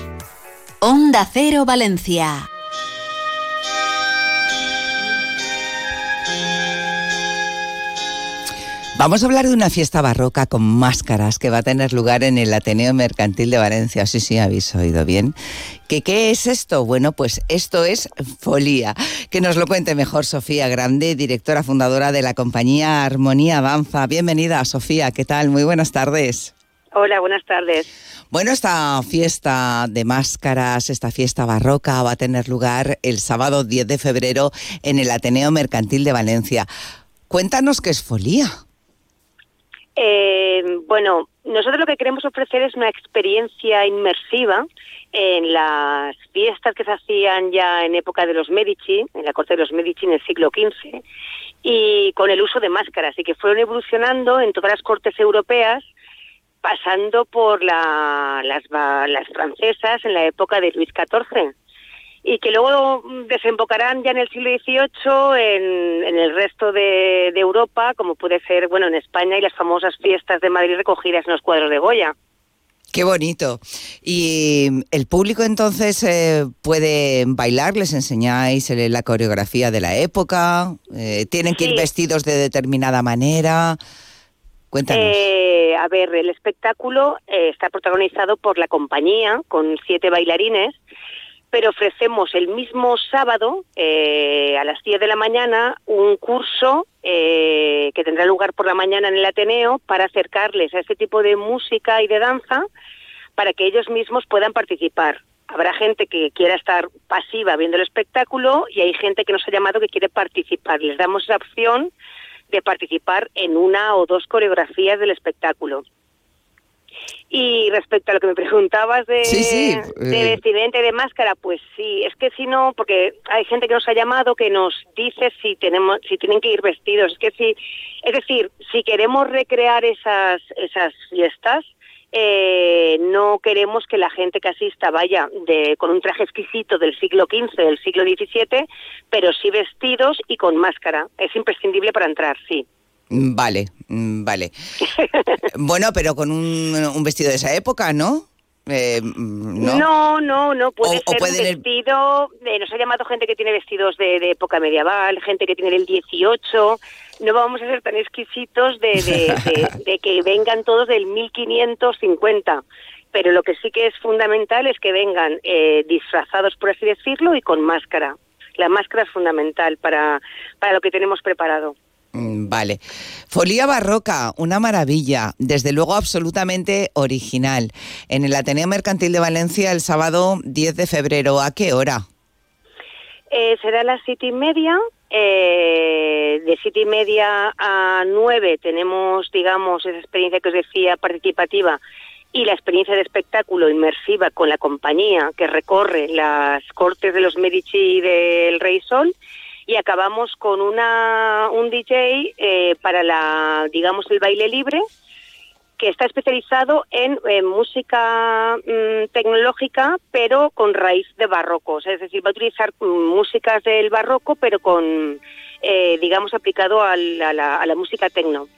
Onda Cero Valencia. Vamos a hablar de una fiesta barroca con máscaras que va a tener lugar en el Ateneo Mercantil de Valencia. Sí, sí, habéis oído bien. ¿Que, ¿Qué es esto? Bueno, pues esto es Folía. Que nos lo cuente mejor Sofía Grande, directora fundadora de la compañía Armonía Danza. Bienvenida, Sofía. ¿Qué tal? Muy buenas tardes. Hola, buenas tardes. Bueno, esta fiesta de máscaras, esta fiesta barroca va a tener lugar el sábado 10 de febrero en el Ateneo Mercantil de Valencia. Cuéntanos qué es Folía. Eh, bueno, nosotros lo que queremos ofrecer es una experiencia inmersiva en las fiestas que se hacían ya en época de los Medici, en la corte de los Medici en el siglo XV, y con el uso de máscaras, y que fueron evolucionando en todas las cortes europeas, pasando por la- las, las francesas en la época de Luis XIV y que luego desembocarán ya en el siglo XVIII en, en el resto de, de Europa, como puede ser, bueno, en España y las famosas fiestas de Madrid recogidas en los cuadros de Goya. Qué bonito. Y el público entonces eh, puede bailar, les enseñáis eh, la coreografía de la época, eh, tienen que ir vestidos de determinada manera. Cuéntanos. Eh, a ver, el espectáculo está protagonizado por la compañía con siete bailarines, pero ofrecemos el mismo sábado eh, a las 10 de la mañana un curso eh, que tendrá lugar por la mañana en el Ateneo para acercarles a este tipo de música y de danza para que ellos mismos puedan participar. Habrá gente que quiera estar pasiva viendo el espectáculo y hay gente que nos ha llamado que quiere participar. Les damos esa opción de participar en una o dos coreografías del espectáculo. Y respecto a lo que me preguntabas de, Sí, sí, de eh. vestimenta y de máscara, pues sí, es que si no, porque hay gente que nos ha llamado que nos dice si tenemos, si tienen que ir vestidos, es que si, es decir, si queremos recrear esas esas fiestas, eh, no queremos que la gente que asista vaya de, con un traje exquisito del siglo XV, del siglo XVII, pero sí vestidos y con máscara. Es imprescindible para entrar, sí. Mm, Vale, mm, vale. bueno, pero con un, un vestido de esa época, ¿no? Eh, mm, ¿no? No, no, no, puede O- o ser un vestido, eh, nos ha llamado gente que tiene vestidos de, de época medieval, gente que tiene del 18, no vamos a ser tan exquisitos de, de- de- de que vengan todos del 1550, pero lo que sí que es fundamental es que vengan eh, disfrazados, por así decirlo, y con máscara. La máscara es fundamental para, para lo que tenemos preparado. Mm, Vale. Folía barroca, una maravilla, desde luego absolutamente original. En el Ateneo Mercantil de Valencia el sábado 10 de febrero, ¿a qué hora? Eh, será a las siete y media. eh, de siete y media a nueve tenemos, digamos, esa experiencia que os decía participativa y la experiencia de espectáculo inmersiva con la compañía que recorre las cortes de los Medici y del Rey Sol y acabamos con una un DJ eh, para la digamos el baile libre que está especializado en, eh, música mm, tecnológica, pero con raíz de barroco. O sea, es decir, va a utilizar mm, músicas del barroco, pero con, eh, digamos, aplicado al- a, la, a la música tecno.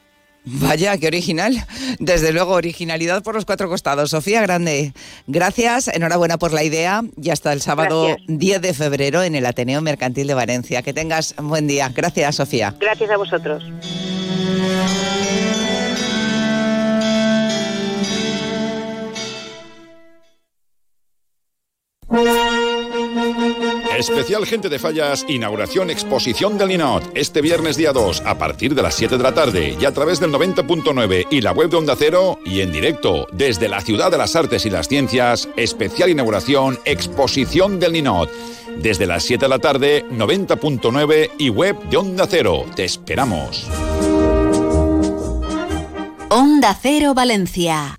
Vaya, qué original. Desde luego, originalidad por los cuatro costados. Sofía Grande, gracias, enhorabuena por la idea y hasta el sábado Gracias. 10 de febrero en el Ateneo Mercantil de Valencia. Que tengas un buen día. Gracias, Sofía. Gracias a vosotros. Especial Gente de Fallas, inauguración exposición del Ninot. Este viernes día 2, a partir de las 7 de la tarde y a través del 90.9 y la web de Onda Cero y en directo desde la Ciudad de las Artes y las Ciencias, especial inauguración exposición del Ninot. Desde las 7 de la tarde, 90.9 y web de Onda Cero. Te esperamos. Onda Cero Valencia.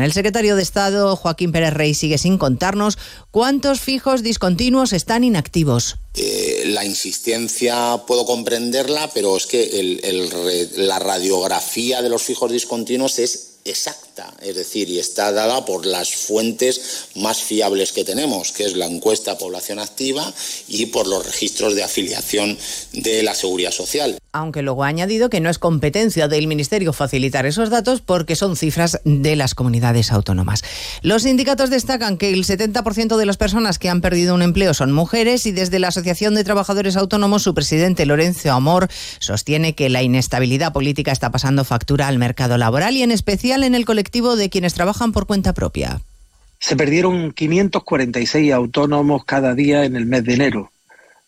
El secretario de Estado, Joaquín Pérez Rey, sigue sin contarnos cuántos fijos discontinuos están inactivos. Eh, la insistencia puedo comprenderla, pero es que el, el, la radiografía de los fijos discontinuos es exacta, es decir, y está dada por las fuentes más fiables que tenemos, que es la encuesta población activa y por los registros de afiliación de la seguridad social. Aunque luego ha añadido que no es competencia del Ministerio facilitar esos datos porque son cifras de las comunidades autónomas. Los sindicatos destacan que el 70% de las personas que han perdido un empleo son mujeres y desde la Asociación de Trabajadores Autónomos su presidente Lorenzo Amor sostiene que la inestabilidad política está pasando factura al mercado laboral y en especial en el colectivo de quienes trabajan por cuenta propia. Se perdieron 546 autónomos cada día en el mes de enero,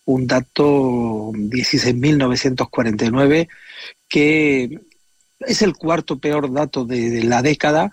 un dato 16.949 que es el cuarto peor dato de, la década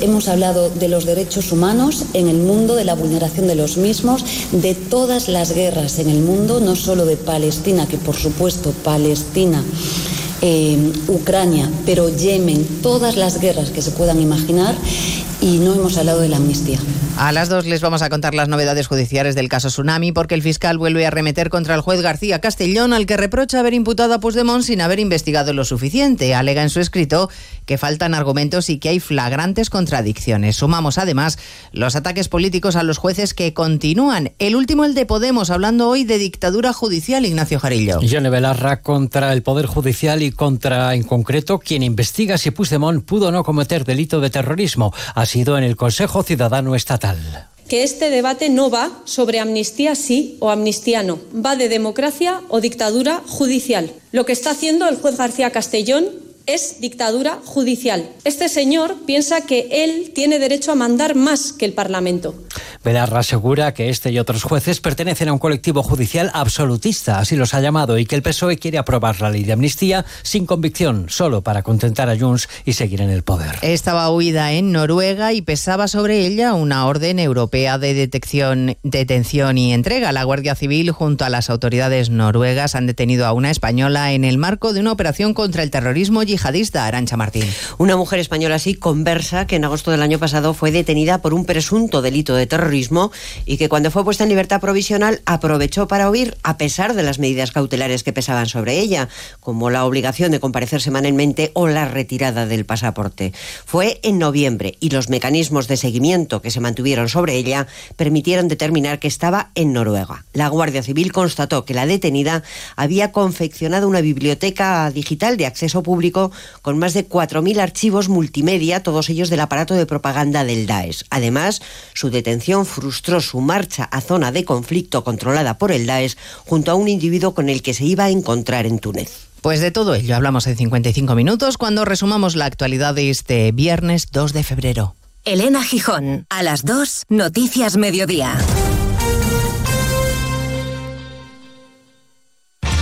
Hemos hablado de los derechos humanos en el mundo, de la vulneración de los mismos, de todas las guerras en el mundo, no solo de Palestina, que por supuesto Palestina eh, Ucrania, pero Yemen, todas las guerras que se puedan imaginar y no hemos hablado de la amnistía. A las dos les vamos a contar las novedades judiciales del caso Tsunami porque el fiscal vuelve a remeter contra el juez García Castellón al que reprocha haber imputado a Puigdemont sin haber investigado lo suficiente. Alega en su escrito que faltan argumentos y que hay flagrantes contradicciones. Sumamos además los ataques políticos a los jueces que continúan. El último el de Podemos, hablando hoy de dictadura judicial, Ignacio Jarillo. Yone Belarra contra el Poder Judicial y contra, en concreto, quien investiga si Puigdemont pudo o no cometer delito de terrorismo. Ha sido en el Consejo Ciudadano Estatal que este debate no va sobre amnistía sí o amnistía no, va de democracia o dictadura judicial. Lo que está haciendo el juez García Castellón es dictadura judicial. Este señor piensa que él tiene derecho a mandar más que el Parlamento. Belarra asegura que este y otros jueces pertenecen a un colectivo judicial absolutista, así los ha llamado, y que el PSOE quiere aprobar la ley de amnistía sin convicción, solo para contentar a Junts y seguir en el poder. Estaba huida en Noruega y pesaba sobre ella una orden europea de detección, detención y entrega. La Guardia Civil junto a las autoridades noruegas han detenido a una española en el marco de una operación contra el terrorismo yihadista, Arancha Martín. Una mujer española así conversa que en agosto del año pasado fue detenida por un presunto delito de terrorismo y que cuando fue puesta en libertad provisional aprovechó para huir a pesar de las medidas cautelares que pesaban sobre ella, como la obligación de comparecer semanalmente o la retirada del pasaporte. Fue en noviembre y los mecanismos de seguimiento que se mantuvieron sobre ella permitieron determinar que estaba en Noruega. La Guardia Civil constató que la detenida había confeccionado una biblioteca digital de acceso público con más de 4.000 archivos multimedia, todos ellos del aparato de propaganda del Daesh. Además, su detención frustró su marcha a zona de conflicto controlada por el Daesh junto a un individuo con el que se iba a encontrar en Túnez. Pues de todo ello hablamos en 55 minutos cuando resumamos la actualidad de este viernes 2 de febrero. Elena Gijón, a las 2, Noticias Mediodía.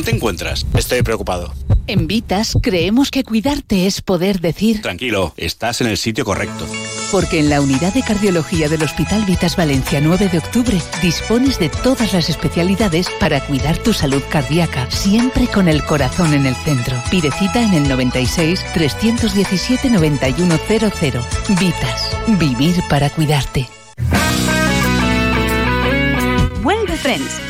¿Cómo te encuentras? Estoy preocupado. En Vitas creemos que cuidarte es poder decir, Tranquilo, estás en el sitio correcto. porque en la unidad de cardiología del Hospital Vitas Valencia 9 de octubre dispones de todas las especialidades para cuidar tu salud cardíaca, siempre con el corazón en el centro. Pide cita en el 96 317 9100. Vitas, vivir para cuidarte. Vuelve Friends.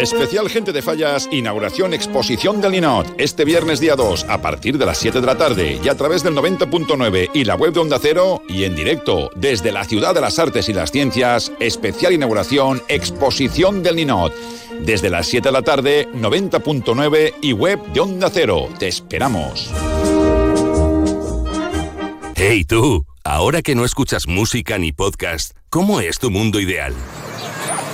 Especial Gente de Fallas, inauguración exposición del Linot. Este viernes día 2, a partir de las 7 de la tarde, y a través del 90.9 y la web de Onda Cero, y en directo, desde la Ciudad de las Artes y las Ciencias, especial inauguración exposición del Linot. Desde las 7 de la tarde, 90.9 y web de Onda Cero. Te esperamos. Hey tú, ahora que no escuchas música ni podcast, ¿cómo es tu mundo ideal?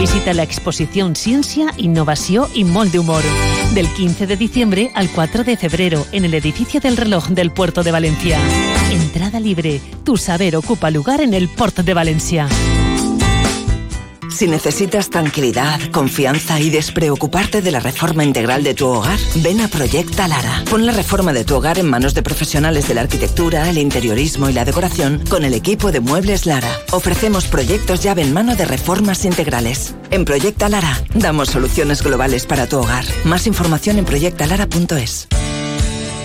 Visita la exposición Ciencia, Innovación y Molde Humor del 15 de diciembre al 4 de febrero en el edificio del reloj del Puerto de Valencia. Entrada libre. Tu saber ocupa lugar en el Puerto de Valencia. Si necesitas tranquilidad, confianza y despreocuparte de la reforma integral de tu hogar, ven a Proyecta Lara. Pon la reforma de tu hogar en manos de profesionales de la arquitectura, el interiorismo y la decoración con el equipo de Muebles Lara. Ofrecemos proyectos llave en mano de reformas integrales. En Proyecta Lara damos soluciones globales para tu hogar. Más información en proyectalara.es.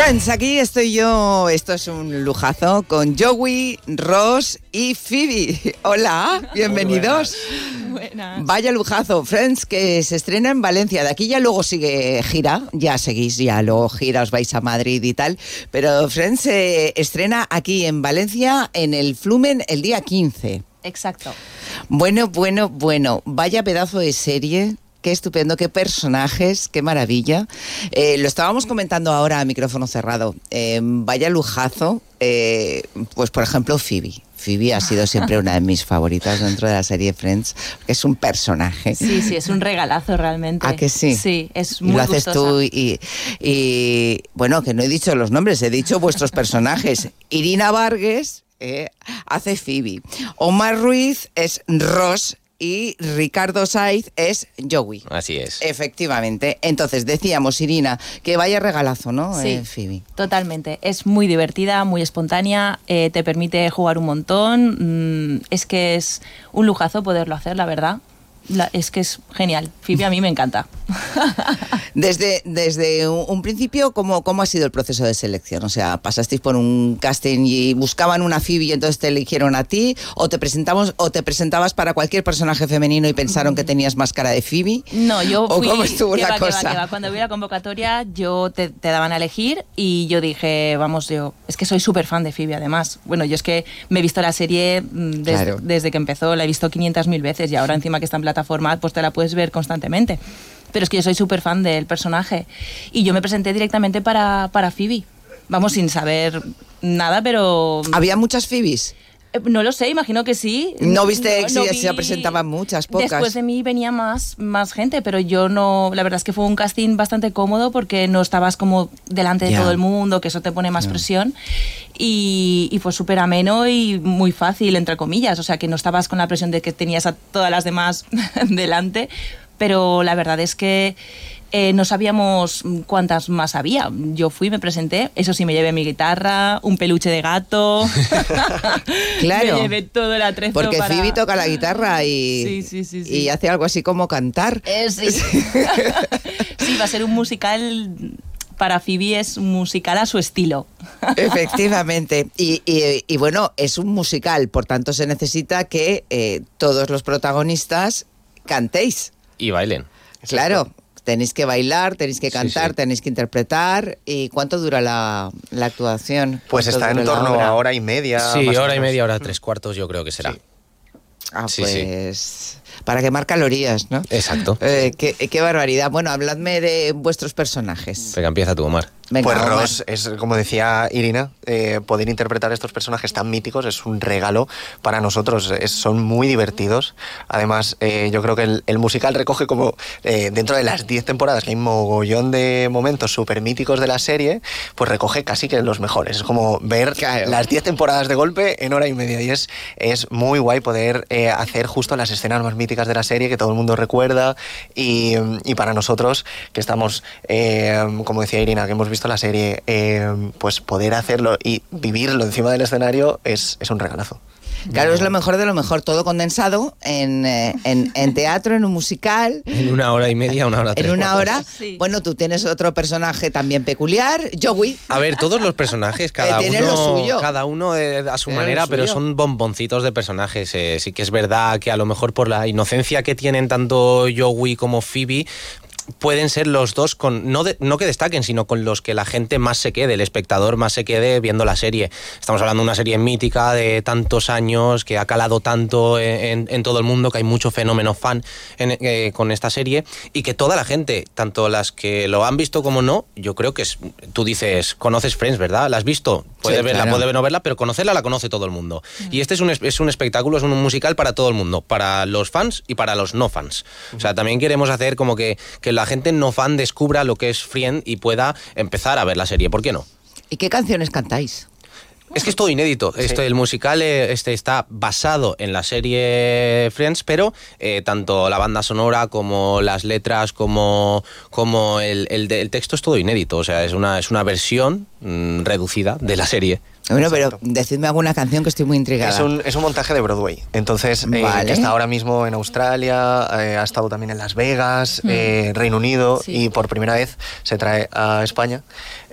Friends, aquí estoy yo, esto es un lujazo, con Joey, Ross y Phoebe. Hola, bienvenidos. Buenas. Vaya lujazo, Friends, que se estrena en Valencia. De aquí ya luego sigue gira, ya seguís, ya luego gira, os vais a Madrid y tal. Pero Friends se estrena aquí en Valencia en el Flumen el día 15. Exacto. Bueno, bueno, bueno, vaya pedazo de serie. Qué estupendo, qué personajes, qué maravilla. Eh, lo estábamos comentando ahora a micrófono cerrado. Eh, vaya lujazo. eh, pues por ejemplo, Phoebe. Phoebe ha sido siempre una de mis favoritas dentro de la serie Friends. que Es un personaje. Sí, sí, es un regalazo realmente. ¿A que sí? Sí, es Y muy lo haces gustosa. tú y, y, bueno, que no he dicho los nombres, he dicho vuestros personajes. Irina Vargas eh, hace Phoebe, Omar Ruiz es Ross y Ricardo Saiz es Joey. Así es. Efectivamente. Entonces decíamos, Irina, que vaya regalazo, ¿no? Sí. Eh, Phoebe. Totalmente. Es muy divertida, muy espontánea, eh, te permite jugar un montón. mm, es que es un lujazo poderlo hacer, la verdad. La- es que es genial. Phoebe a mí me encanta. Desde, desde un, principio, ¿cómo, ¿cómo ha sido el proceso de selección? O sea, ¿pasasteis por un casting y buscaban una Phoebe y entonces te eligieron a ti? ¿O te, presentamos, o te presentabas para cualquier personaje femenino y pensaron que tenías más cara de Phoebe? No, yo ¿O fui... cómo estuvo la va, que va, cosa? que va. Cuando vi la convocatoria, yo te, te daban a elegir y yo dije, vamos, yo... Es que soy súper fan de Phoebe, además. Bueno, yo es que me he visto la serie mm, des- Claro. desde que empezó, la he visto 500.000 veces y ahora encima que está en plataforma, pues te la puedes ver constantemente. Pero es que yo soy súper fan del personaje. Y yo me presenté directamente para, para Phoebe. Vamos, sin saber nada, pero... ¿Había muchas Phoebes? No lo sé, imagino que sí. ¿No viste No- si no se vi- presentaban muchas, pocas? Después de mí venía más, más gente, pero yo no. La verdad es que fue un casting bastante cómodo porque no estabas como delante de todo el mundo, que eso te pone más presión. Y, y fue súper ameno y muy fácil, entre comillas. O sea, que no estabas con la presión de que tenías a todas las demás delante. Pero la verdad es que. Eh, no sabíamos cuántas más había. Yo fui, me presenté, eso sí, me llevé mi guitarra, un peluche de gato. Claro. Me llevé todo el atrezo Porque para... Phoebe toca la guitarra y, Sí, sí, sí, sí. y hace algo así como cantar. Eh, sí. sí, va a ser un musical. Para Phoebe es musical a su estilo. Efectivamente. Y, y- y bueno, es un musical, por tanto se necesita que eh, todos los protagonistas cantéis. Y bailen. Claro, tenéis que bailar, tenéis que cantar, sí. tenéis que interpretar. ¿Y cuánto dura la, la actuación? Pues ¿Cuánto está en torno obra? a hora y media. Sí, hora y media, hora tres cuartos yo creo que será. Ah, Sí, pues para quemar calorías, ¿no? Exacto. Eh, qué, qué barbaridad. Bueno, habladme de vuestros personajes. Venga, empieza tú, Omar. Venga, pues Omar. Ross es, como decía Irina, eh, poder interpretar estos personajes tan míticos es un regalo para nosotros. Es- son muy divertidos. Además, eh, yo creo que el, el musical recoge como, eh, dentro de las 10 temporadas, que hay un mogollón de momentos súper míticos de la serie, pues recoge casi que los mejores. Es como ver las 10 temporadas de golpe en hora y media. Y es, es muy guay poder eh, hacer justo las escenas más míticas de la serie que todo el mundo recuerda. Y, para nosotros, que estamos, eh, como decía Irina, que hemos visto la serie, eh, pues poder hacerlo y vivirlo encima del escenario es, es un regalazo. Claro, es lo mejor de lo mejor, todo condensado en, eh, en- en teatro, en un musical. En una hora y media, una hora tres En una hora, bueno, tú tienes otro personaje también peculiar, Joey. A ver, todos los personajes, cada tienen uno, lo suyo. cada uno eh, a su manera, pero son bomboncitos de personajes. eh, sí que es verdad que a lo mejor por la inocencia que tienen tanto Joey como Phoebe, pueden ser los dos con no, de- no que destaquen, sino con los que la gente más se quede, el espectador más se quede viendo la serie. Estamos hablando de una serie mítica de tantos años que ha calado tanto en, en- en todo el mundo, que hay mucho fenómeno fan en- eh, con esta serie y que toda la gente, tanto las que lo han visto como no, yo creo que es, tú dices, conoces Friends, ¿verdad? ¿La has visto? Puedes Sí, verla, claro. puedes no verla, pero conocerla la conoce todo el mundo. Y este es un, es- un espectáculo, es un musical para todo el mundo, para los fans y para los no fans. O sea, también queremos hacer como que, que la gente no fan descubra lo que es Friend y pueda empezar a ver la serie. ¿Por qué no? ¿Y qué canciones cantáis? Es que es todo inédito. Esto, el musical eh, este está basado en la serie Friends, pero eh, tanto la banda sonora como las letras, como, como el, el texto es todo inédito. O sea, es una, es una versión mm, reducida de la serie. Bueno, pero decidme alguna canción que estoy muy intrigada. Es un, es un montaje de Broadway. Entonces, eh, Vale. que está ahora mismo en Australia, eh, ha estado también en Las Vegas, Mm. eh, Reino Unido, Sí. y por primera vez se trae a España.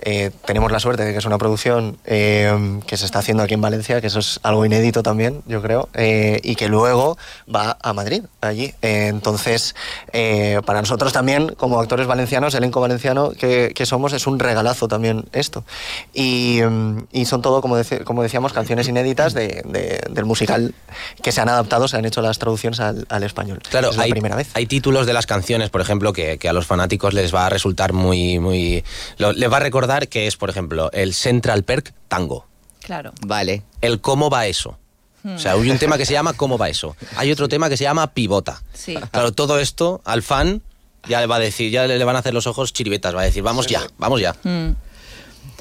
Eh, tenemos la suerte de que es una producción eh, que se está haciendo aquí en Valencia, que eso es algo inédito también, yo creo, eh, y que luego va a Madrid, allí. Entonces, eh, para nosotros también, como actores valencianos, elenco valenciano que, que somos, es un regalazo también esto. Y, mm, y son todo, como, deci- como decíamos, canciones inéditas de- de- del musical que se han adaptado, se han hecho las traducciones al, al español. Claro, es la hay, primera vez. hay títulos de las canciones, por ejemplo, que, que a los fanáticos les va a resultar muy, muy. les va a recordar que es, por ejemplo, el Central Perk Tango. Claro. Vale. El cómo va eso. O sea, hay un tema que se llama ¿Cómo va eso? Hay otro tema que se llama Pivota. Sí. Claro, todo esto al fan ya le va a decir, ya le le van a hacer los ojos chiribetas, va a decir, vamos ya, vamos ya. Mm.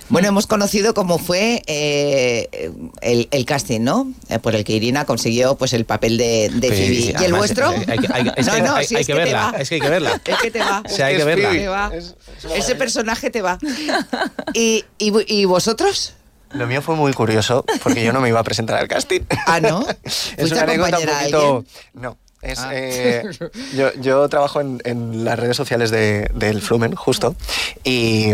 Bueno, hemos conocido cómo fue eh, el, el casting, ¿no? Eh, por el que Irina consiguió pues el papel de, de Sí, Phoebe. sí, ¿Y el vuestro? eh, hay que- hay que- es no, que no, hay- sí, hay es que verla, es que hay que verla. Es que te va. Sí, hay que verla. Te va. Ese personaje te va. ¿Y, y, y vosotros? Lo mío fue muy curioso porque yo no me iba a presentar al casting. Ah, ¿no? es ¿Fuiste una anécdota un poquito. No. Es, Ah. eh, yo, yo trabajo en, en las redes sociales de- del Flumen, justo, y,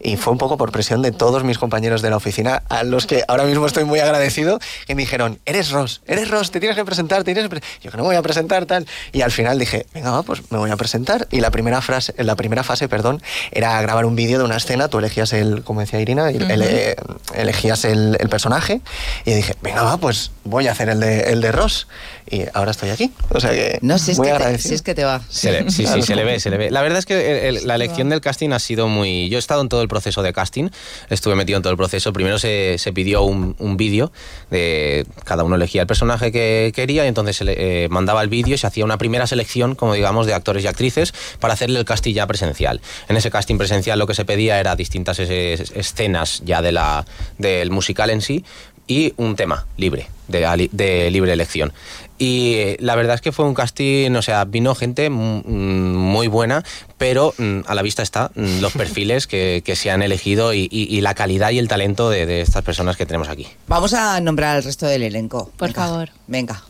y fue un poco por presión de todos mis compañeros de la oficina, a los que ahora mismo estoy muy agradecido, que me dijeron, eres Ross, eres Ross, te tienes que presentar, te tienes que pre-". Yo que no me voy a presentar, tal. Y al final dije, venga, va, pues me voy a presentar. Y la primera, frase, la primera fase, perdón, era grabar un vídeo de una escena, tú elegías el, como decía Irina, eh, elegías el, el personaje, y dije, venga, va, pues voy a hacer el de, el de Ross. Y ahora estoy aquí. O sea que No, si es, muy que te, si es que te va. Se le- sí, sí, se le ve, se le ve. La verdad es que el- el- la elección del casting ha sido muy... Yo he estado en todo el proceso de casting, estuve metido en todo el proceso. Primero se, se pidió un, un vídeo, de cada uno elegía el personaje que quería y entonces se le eh, mandaba el vídeo y se hacía una primera selección, como digamos, de actores y actrices para hacerle el casting ya presencial. En ese casting presencial lo que se pedía era distintas es- escenas ya de la, del musical en sí y un tema libre, de, ali- de libre elección. Y eh, la verdad es que fue un casting, o sea, vino gente mm, muy buena, pero mm, a la vista está mm, los perfiles que, que se han elegido y, y- y la calidad y el talento de, de estas personas que tenemos aquí. Vamos a nombrar al resto del elenco. Por Venga, favor. Venga.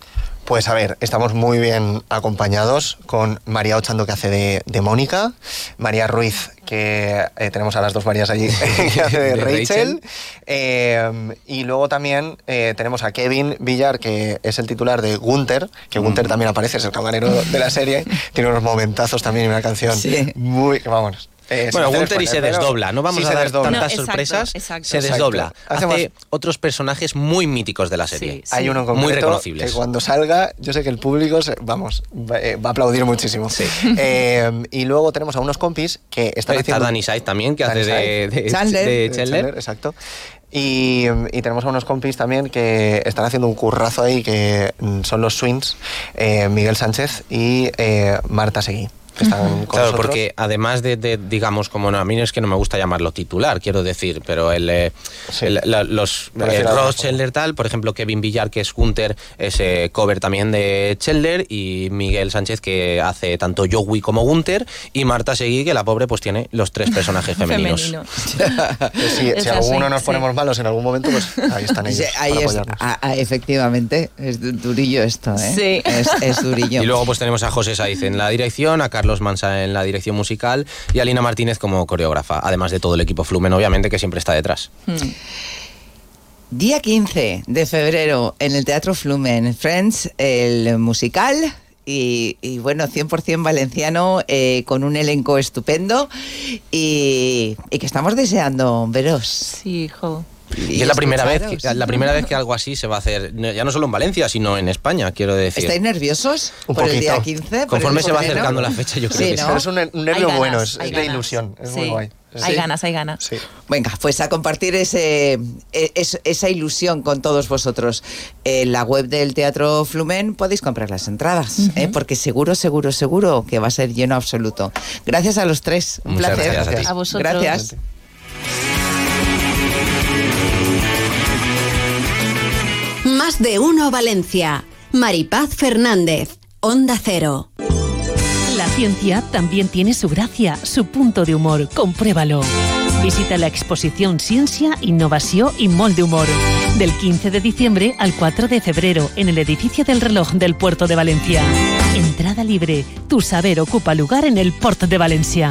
Pues a ver, estamos muy bien acompañados con María Ochando que hace de, de Mónica, María Ruiz, que eh, tenemos a las dos Marías allí, que hace de, De Rachel, Rachel. eh, y luego también eh, tenemos a Kevin Villar, que es el titular de Gunther, que Gunther también aparece, es el camarero de la serie, tiene unos momentazos también y una canción muy, vamos. Eh, Bueno, hacer Gunther y se desdobla, no vamos sí a dar desdobla. tantas No, exacto, sorpresas, exacto. se desdobla. Hacemos- Hace otros personajes muy míticos de la serie. Hay uno muy reconocibles. que cuando salga, yo sé que el público, se- vamos, va, eh, va a aplaudir muchísimo. Eh, y luego tenemos a unos compis que están Está haciendo... Danny también, que Danny hace de, de- Chandler. de Chandler. Exacto. Y, y tenemos a unos compis también que están haciendo un currazo ahí, que son los Swings, eh, Miguel Sánchez y eh, Marta Seguí. Que están con Claro, nosotros. porque además de, de, digamos, como no, a mí no es que no me gusta llamarlo titular, quiero decir, pero el, eh, el- la- los eh, Ross Chandler tal, por ejemplo, Kevin Villar, que es Gunter, es eh, cover también de Chandler, y Miguel Sánchez, que hace tanto Joey como Gunter, y Marta Seguí, que la pobre pues tiene los tres personajes femeninos. Femenino. Que si, alguno nos sí. ponemos malos en algún momento, pues ahí están ellos. Sí, ahí para es- ah, ah, efectivamente, es du- durillo esto, ¿eh? Sí. Es, es durillo. Y luego pues tenemos a José Saiz en la dirección, a Carlos Mansa en la dirección musical y a Lina Martínez como coreógrafa, además de todo el equipo Flumen, obviamente, que siempre está detrás. Mm. Día 15 de febrero en el Teatro Flumen, Friends, el musical y, y bueno, 100% valenciano, eh, con un elenco estupendo y, y que estamos deseando veros. Sí, hijo. Y es la primera vez, que, la primera vez que algo así se va a hacer, ya no solo en Valencia, sino en España, quiero decir. ¿Estáis nerviosos Un por el día poquito. 15? por Conforme el se va acercando la fecha, yo creo Sí, que ¿no? sí. Pero es un, un nervio bueno, es, de ilusión, es muy Sí. guay. Hay ganas, hay ganas. Sí. Venga, pues a compartir ese, e- es- esa ilusión con todos vosotros. En la web del Teatro Flumen podéis comprar las entradas, ¿eh? porque seguro, seguro, seguro que va a ser lleno absoluto. Gracias a los tres. Un Muchas placer. gracias a ti. A vosotros. Gracias. De uno Valencia. Maripaz Fernández. Onda Cero. La ciencia también tiene su gracia, su punto de humor. Compruébalo. Visita la exposición Ciencia, Innovación y Molde Humor. Del 15 de diciembre al 4 de febrero en el edificio del reloj del Puerto de Valencia. Entrada libre. Tu saber ocupa lugar en el Port de Valencia.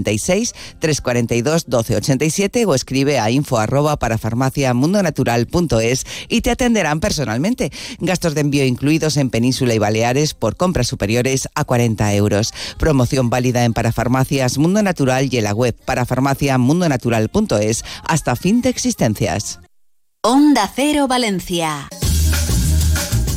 96 342 1287 o escribe a info arroba para farmaciamundonatural.es y te atenderán personalmente. Gastos de envío incluidos en Península y Baleares por compras superiores a 40 euros. Promoción válida en Parafarmacias Mundo Natural y en la web parafarmaciamundonatural.es hasta fin de existencias. Onda Cero Valencia.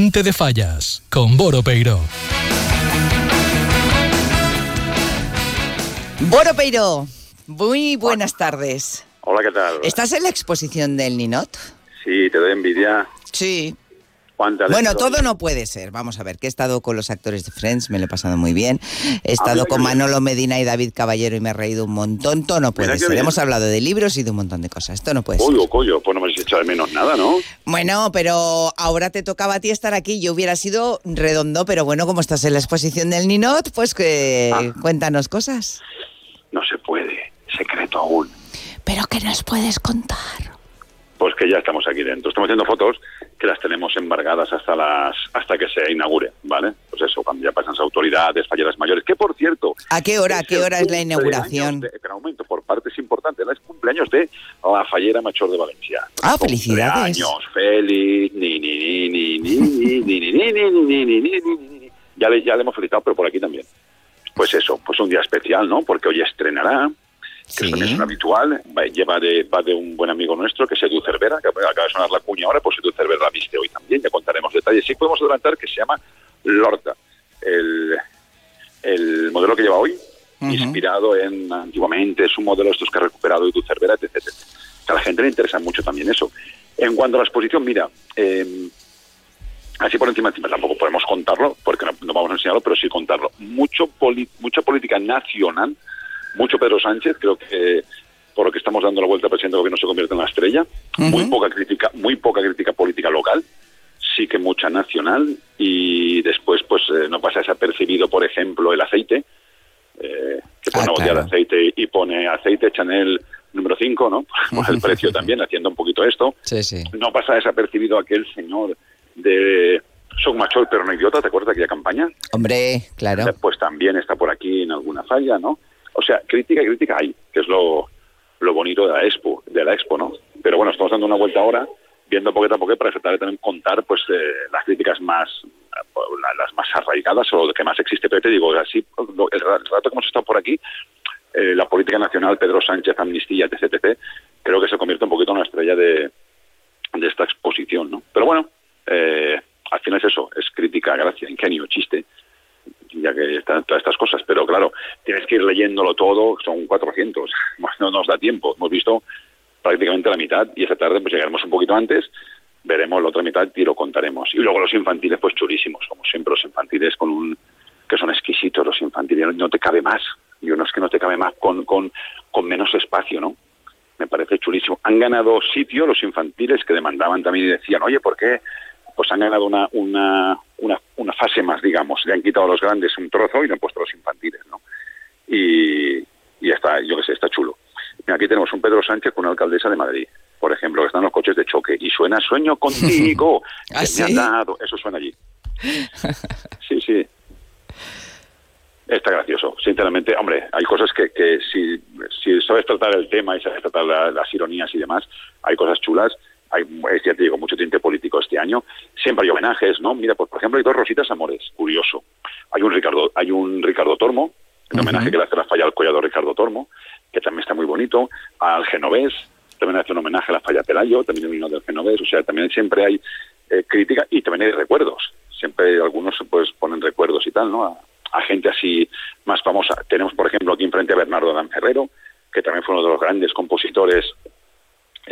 Gente de Fallas, con Boro Peiro. Boro Peiro, muy buenas tardes. Hola, ¿qué tal? ¿Estás en la exposición del Ninot? Sí, te doy envidia. Sí. ¿Cuántas Bueno, todo no puede ser. Vamos a ver, que he estado con los actores de Friends, me lo he pasado muy bien. He estado con. Manolo Medina y David Caballero y me he reído un montón. Todo no puede ser. Hemos hablado de libros y de un montón de cosas. Esto no puede ser. Coño, coño, pues no me has echado de menos nada, ¿no? Bueno, pero ahora te tocaba a ti estar aquí. Yo hubiera sido redondo, pero bueno, como estás en la exposición del Ninot, pues que Ah. cuéntanos cosas. No se puede, secreto aún. Pero que nos puedes contar. Pues que ya estamos aquí dentro. Estamos haciendo fotos que las tenemos embargadas hasta las hasta que se inaugure, ¿vale? Pues eso, cuando ya pasan las autoridades, falleras mayores, que por cierto... ¿A qué hora? ¿A qué hora es la inauguración? de- espera un momento, por partes importantes, es cumpleaños de la fallera mayor de Valencia. Ah, felicidades. Cumpleaños, feliz, ni, ni, ni, ni, ni, ni, ni, ni, ni, ni, ni, ni, ni, ni, ni, ni. Ya le, ya le hemos felicitado, pero por aquí también. Pues eso, pues un día especial, ¿no? Porque hoy estrenará, que también es un habitual, va, lleva de, va de un buen amigo nuestro, que es Edu Cervera, que acaba de sonar la cuña ahora, pues Edu Cervera la viste hoy también, ya contaremos detalles. Sí podemos adelantar que se llama Lorda, el, el modelo que lleva hoy, inspirado en antiguamente, es un modelo estos que ha recuperado Edu Cervera, etc. etc. Que a la gente le interesa mucho también eso. En cuanto a la exposición, mira, eh, así por encima, encima tampoco podemos contarlo, porque no, no vamos a enseñarlo, pero sí contarlo. Mucho poli- mucha política nacional, mucho Pedro Sánchez, creo que por lo que estamos dando la vuelta al presidente del gobierno se convierte en la estrella. Muy poca crítica, muy poca crítica política local, sí que mucha nacional y después pues eh, no pasa desapercibido, por ejemplo, el aceite, eh, que pone a odiar aceite y pone aceite Chanel número 5, ¿no? Por el precio también, haciendo un poquito esto. Sí, sí. No pasa desapercibido aquel señor de Machol pero no idiota, ¿te acuerdas de aquella campaña? Hombre, claro. Pues también está por aquí en alguna falla, ¿no? O sea, crítica y crítica hay, que es lo, lo bonito de la expo, de la expo, ¿no? Pero bueno, estamos dando una vuelta ahora, viendo poquito a poquito para tratar también contar pues eh, las críticas más la- las más arraigadas o lo que más existe. Pero te digo, así el rato que hemos estado por aquí, eh, la política nacional, Pedro Sánchez, amnistía, etc, etc, creo que se convierte un poquito en una estrella de, de esta exposición, ¿no? Pero bueno, eh, al final es eso, es crítica, gracia, ingenio, chiste, ya que están todas estas cosas. Pero claro, tienes que ir leyéndolo todo, son 400, no nos da tiempo. Hemos visto prácticamente la mitad y esta tarde pues llegaremos un poquito antes, veremos la otra mitad y lo contaremos. Y luego los infantiles, pues chulísimos, como siempre, los infantiles con un que son exquisitos los infantiles, no, te cabe más. Y uno es que no te cabe más con, con, con menos espacio, ¿no? Me parece chulísimo. Han ganado sitio los infantiles que demandaban también y decían, oye, ¿por qué? Pues han ganado una, una, una, una fase más, digamos. Le han quitado a los grandes un trozo y le han puesto a los infantiles, ¿no? Y, y está, yo qué sé, está chulo. Mira, aquí tenemos un Pedro Sánchez con una alcaldesa de Madrid, por ejemplo, que están los coches de choque y suena Sueño contigo, ¿Ah, me sí? han dado. Eso suena allí. Sí, sí. Está gracioso, sinceramente. Hombre, hay cosas que, que si, si sabes tratar el tema y sabes tratar la- las ironías y demás, hay cosas chulas. Hay, es, ya te digo, mucho tinte político este año. Siempre hay homenajes, ¿no? Mira, pues, por ejemplo, hay dos Rositas Amores, curioso. Hay un Ricardo, hay un Ricardo Tormo, en homenaje que le hace la falla al collado Ricardo Tormo, que también está muy bonito. Al Genovés, también hace un homenaje a la falla Pelayo, también el vino del Genovés. O sea, también siempre hay eh, crítica y también hay recuerdos. Siempre algunos pues ponen recuerdos y tal, ¿no? A, a gente así más famosa. Tenemos, por ejemplo, aquí enfrente a Bernardo Dan Ferrero, que también fue uno de los grandes compositores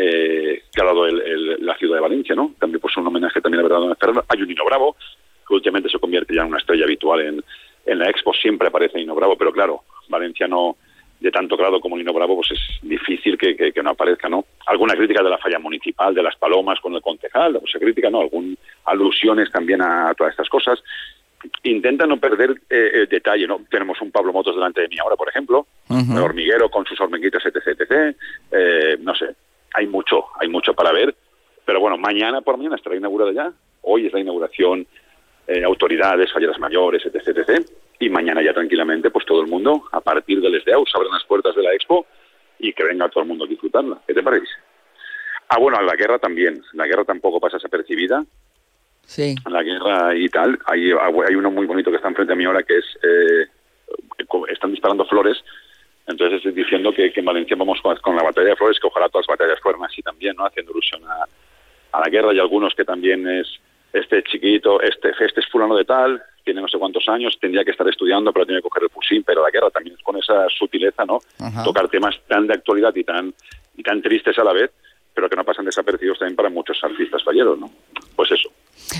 eh, que ha dado el- el- la ciudad de Valencia, ¿no? También pues un homenaje también a Bernardo Dan Ferrero. Hay un Nino Bravo, que últimamente se convierte ya en una estrella habitual en, en la Expo, siempre aparece Nino Bravo, pero claro, valenciano de tanto grado como Nino Bravo, pues es difícil que, que- que no aparezca, ¿no? Alguna crítica de la falla municipal, de las palomas con el concejal, o sea, crítica, ¿no? Algún alusiones también a, todas estas cosas. Intenta no perder eh, el detalle, ¿no? Tenemos un Pablo Motos delante de mí ahora, por ejemplo, el hormiguero con sus hormiguitas, etc, etc. Eh, no sé, hay mucho, hay mucho para ver, pero bueno, mañana por mañana estará inaugurada ya, hoy es la inauguración, eh, autoridades, falleras mayores, etc, etc, y mañana ya tranquilamente, pues todo el mundo, a partir del SDAU, se abren las puertas de la Expo y que venga todo el mundo a disfrutarla. ¿Qué te parece? Ah, bueno, la guerra también, la guerra tampoco pasa desapercibida, Sí. la guerra y tal. Hay, hay uno muy bonito que está enfrente a mí ahora que es, eh, están disparando flores, entonces estoy diciendo que, que en Valencia vamos con, con la batalla de flores, que ojalá todas las batallas fueran así también, ¿no? Haciendo alusión a, a la guerra y algunos que también es este chiquito, este, este es fulano de tal, tiene no sé cuántos años, tendría que estar estudiando, pero tiene que coger el fusil, pero la guerra también es con esa sutileza, ¿no? Ajá. Tocar temas tan de actualidad y tan, y tan tristes a la vez, pero que no pasan desapercibidos también para muchos artistas falleros, ¿no? Pues eso.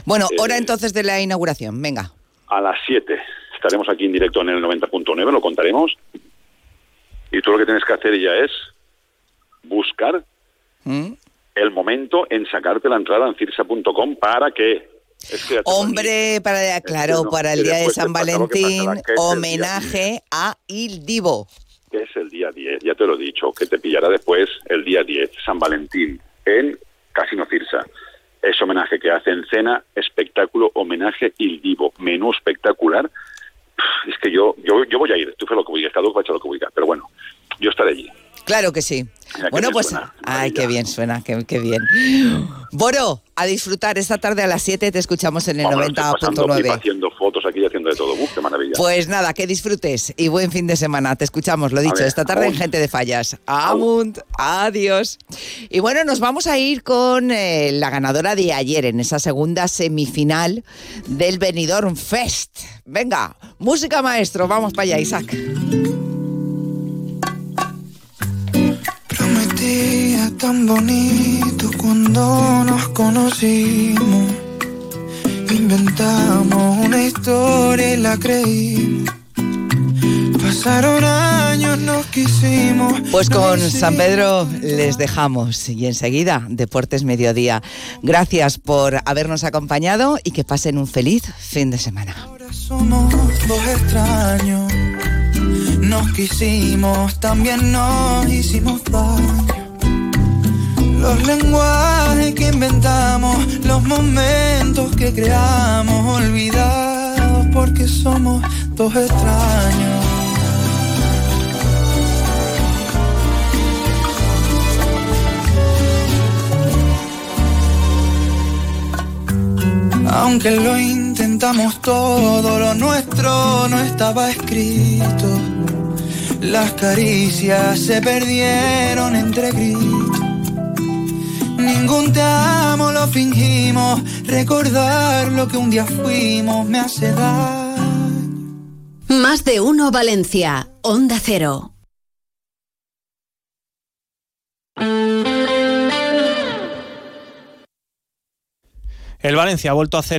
Bueno, Eh, hora entonces de la inauguración. Venga. A las 7 estaremos aquí en directo en el 90.9, lo contaremos. Y tú lo que tienes que hacer ya es buscar ¿Mm? el momento en sacarte la entrada en cirsa.com para que... Es que Hombre, para claro, no, para el día de San Valentín, pasará, homenaje a Il Divo. que es el día 10, ya te lo he dicho, que te pillará después el día 10, San Valentín, en Casino Cirsa. Es homenaje que hace en cena, espectáculo, homenaje Il Divo, menú espectacular. Es que yo yo, yo voy a ir, tú fue lo que voy a echar lo que voy a, pero bueno, yo estaré allí. Claro que sí. Mira, Bueno, pues, suena, ay, qué bien suena, qué, qué bien. Boro, a disfrutar esta tarde a las 7, te escuchamos en el Vamos, estoy pasando clip 90.9. haciendo fotos aquí haciendo de todo. Uf, qué maravilla. Pues nada, que disfrutes y buen fin de semana. Te escuchamos, lo dicho, ver, esta tarde en. Gente de Fallas. Amunt, adiós. Y bueno, nos vamos a ir con eh, la ganadora de ayer en esa segunda semifinal del Benidorm Fest. Venga, música maestro, vamos para allá, Isaac. Tan bonito cuando nos conocimos. Inventamos una historia y la creímos. Pasaron años, nos quisimos. Pues con San Pedro les dejamos y enseguida Deportes Mediodía. Gracias por habernos acompañado y que pasen un feliz fin de semana. Somos dos extraños. Nos quisimos, también nos hicimos daño. Los lenguajes que inventamos, los momentos que creamos, olvidados porque somos dos extraños. Aunque lo intentamos todo, lo nuestro no estaba escrito. Las caricias se perdieron entre gritos. Ningún te amo lo fingimos. Recordar lo que un día fuimos me hace daño. Más de uno Valencia, Onda Cero. El Valencia ha vuelto a hacer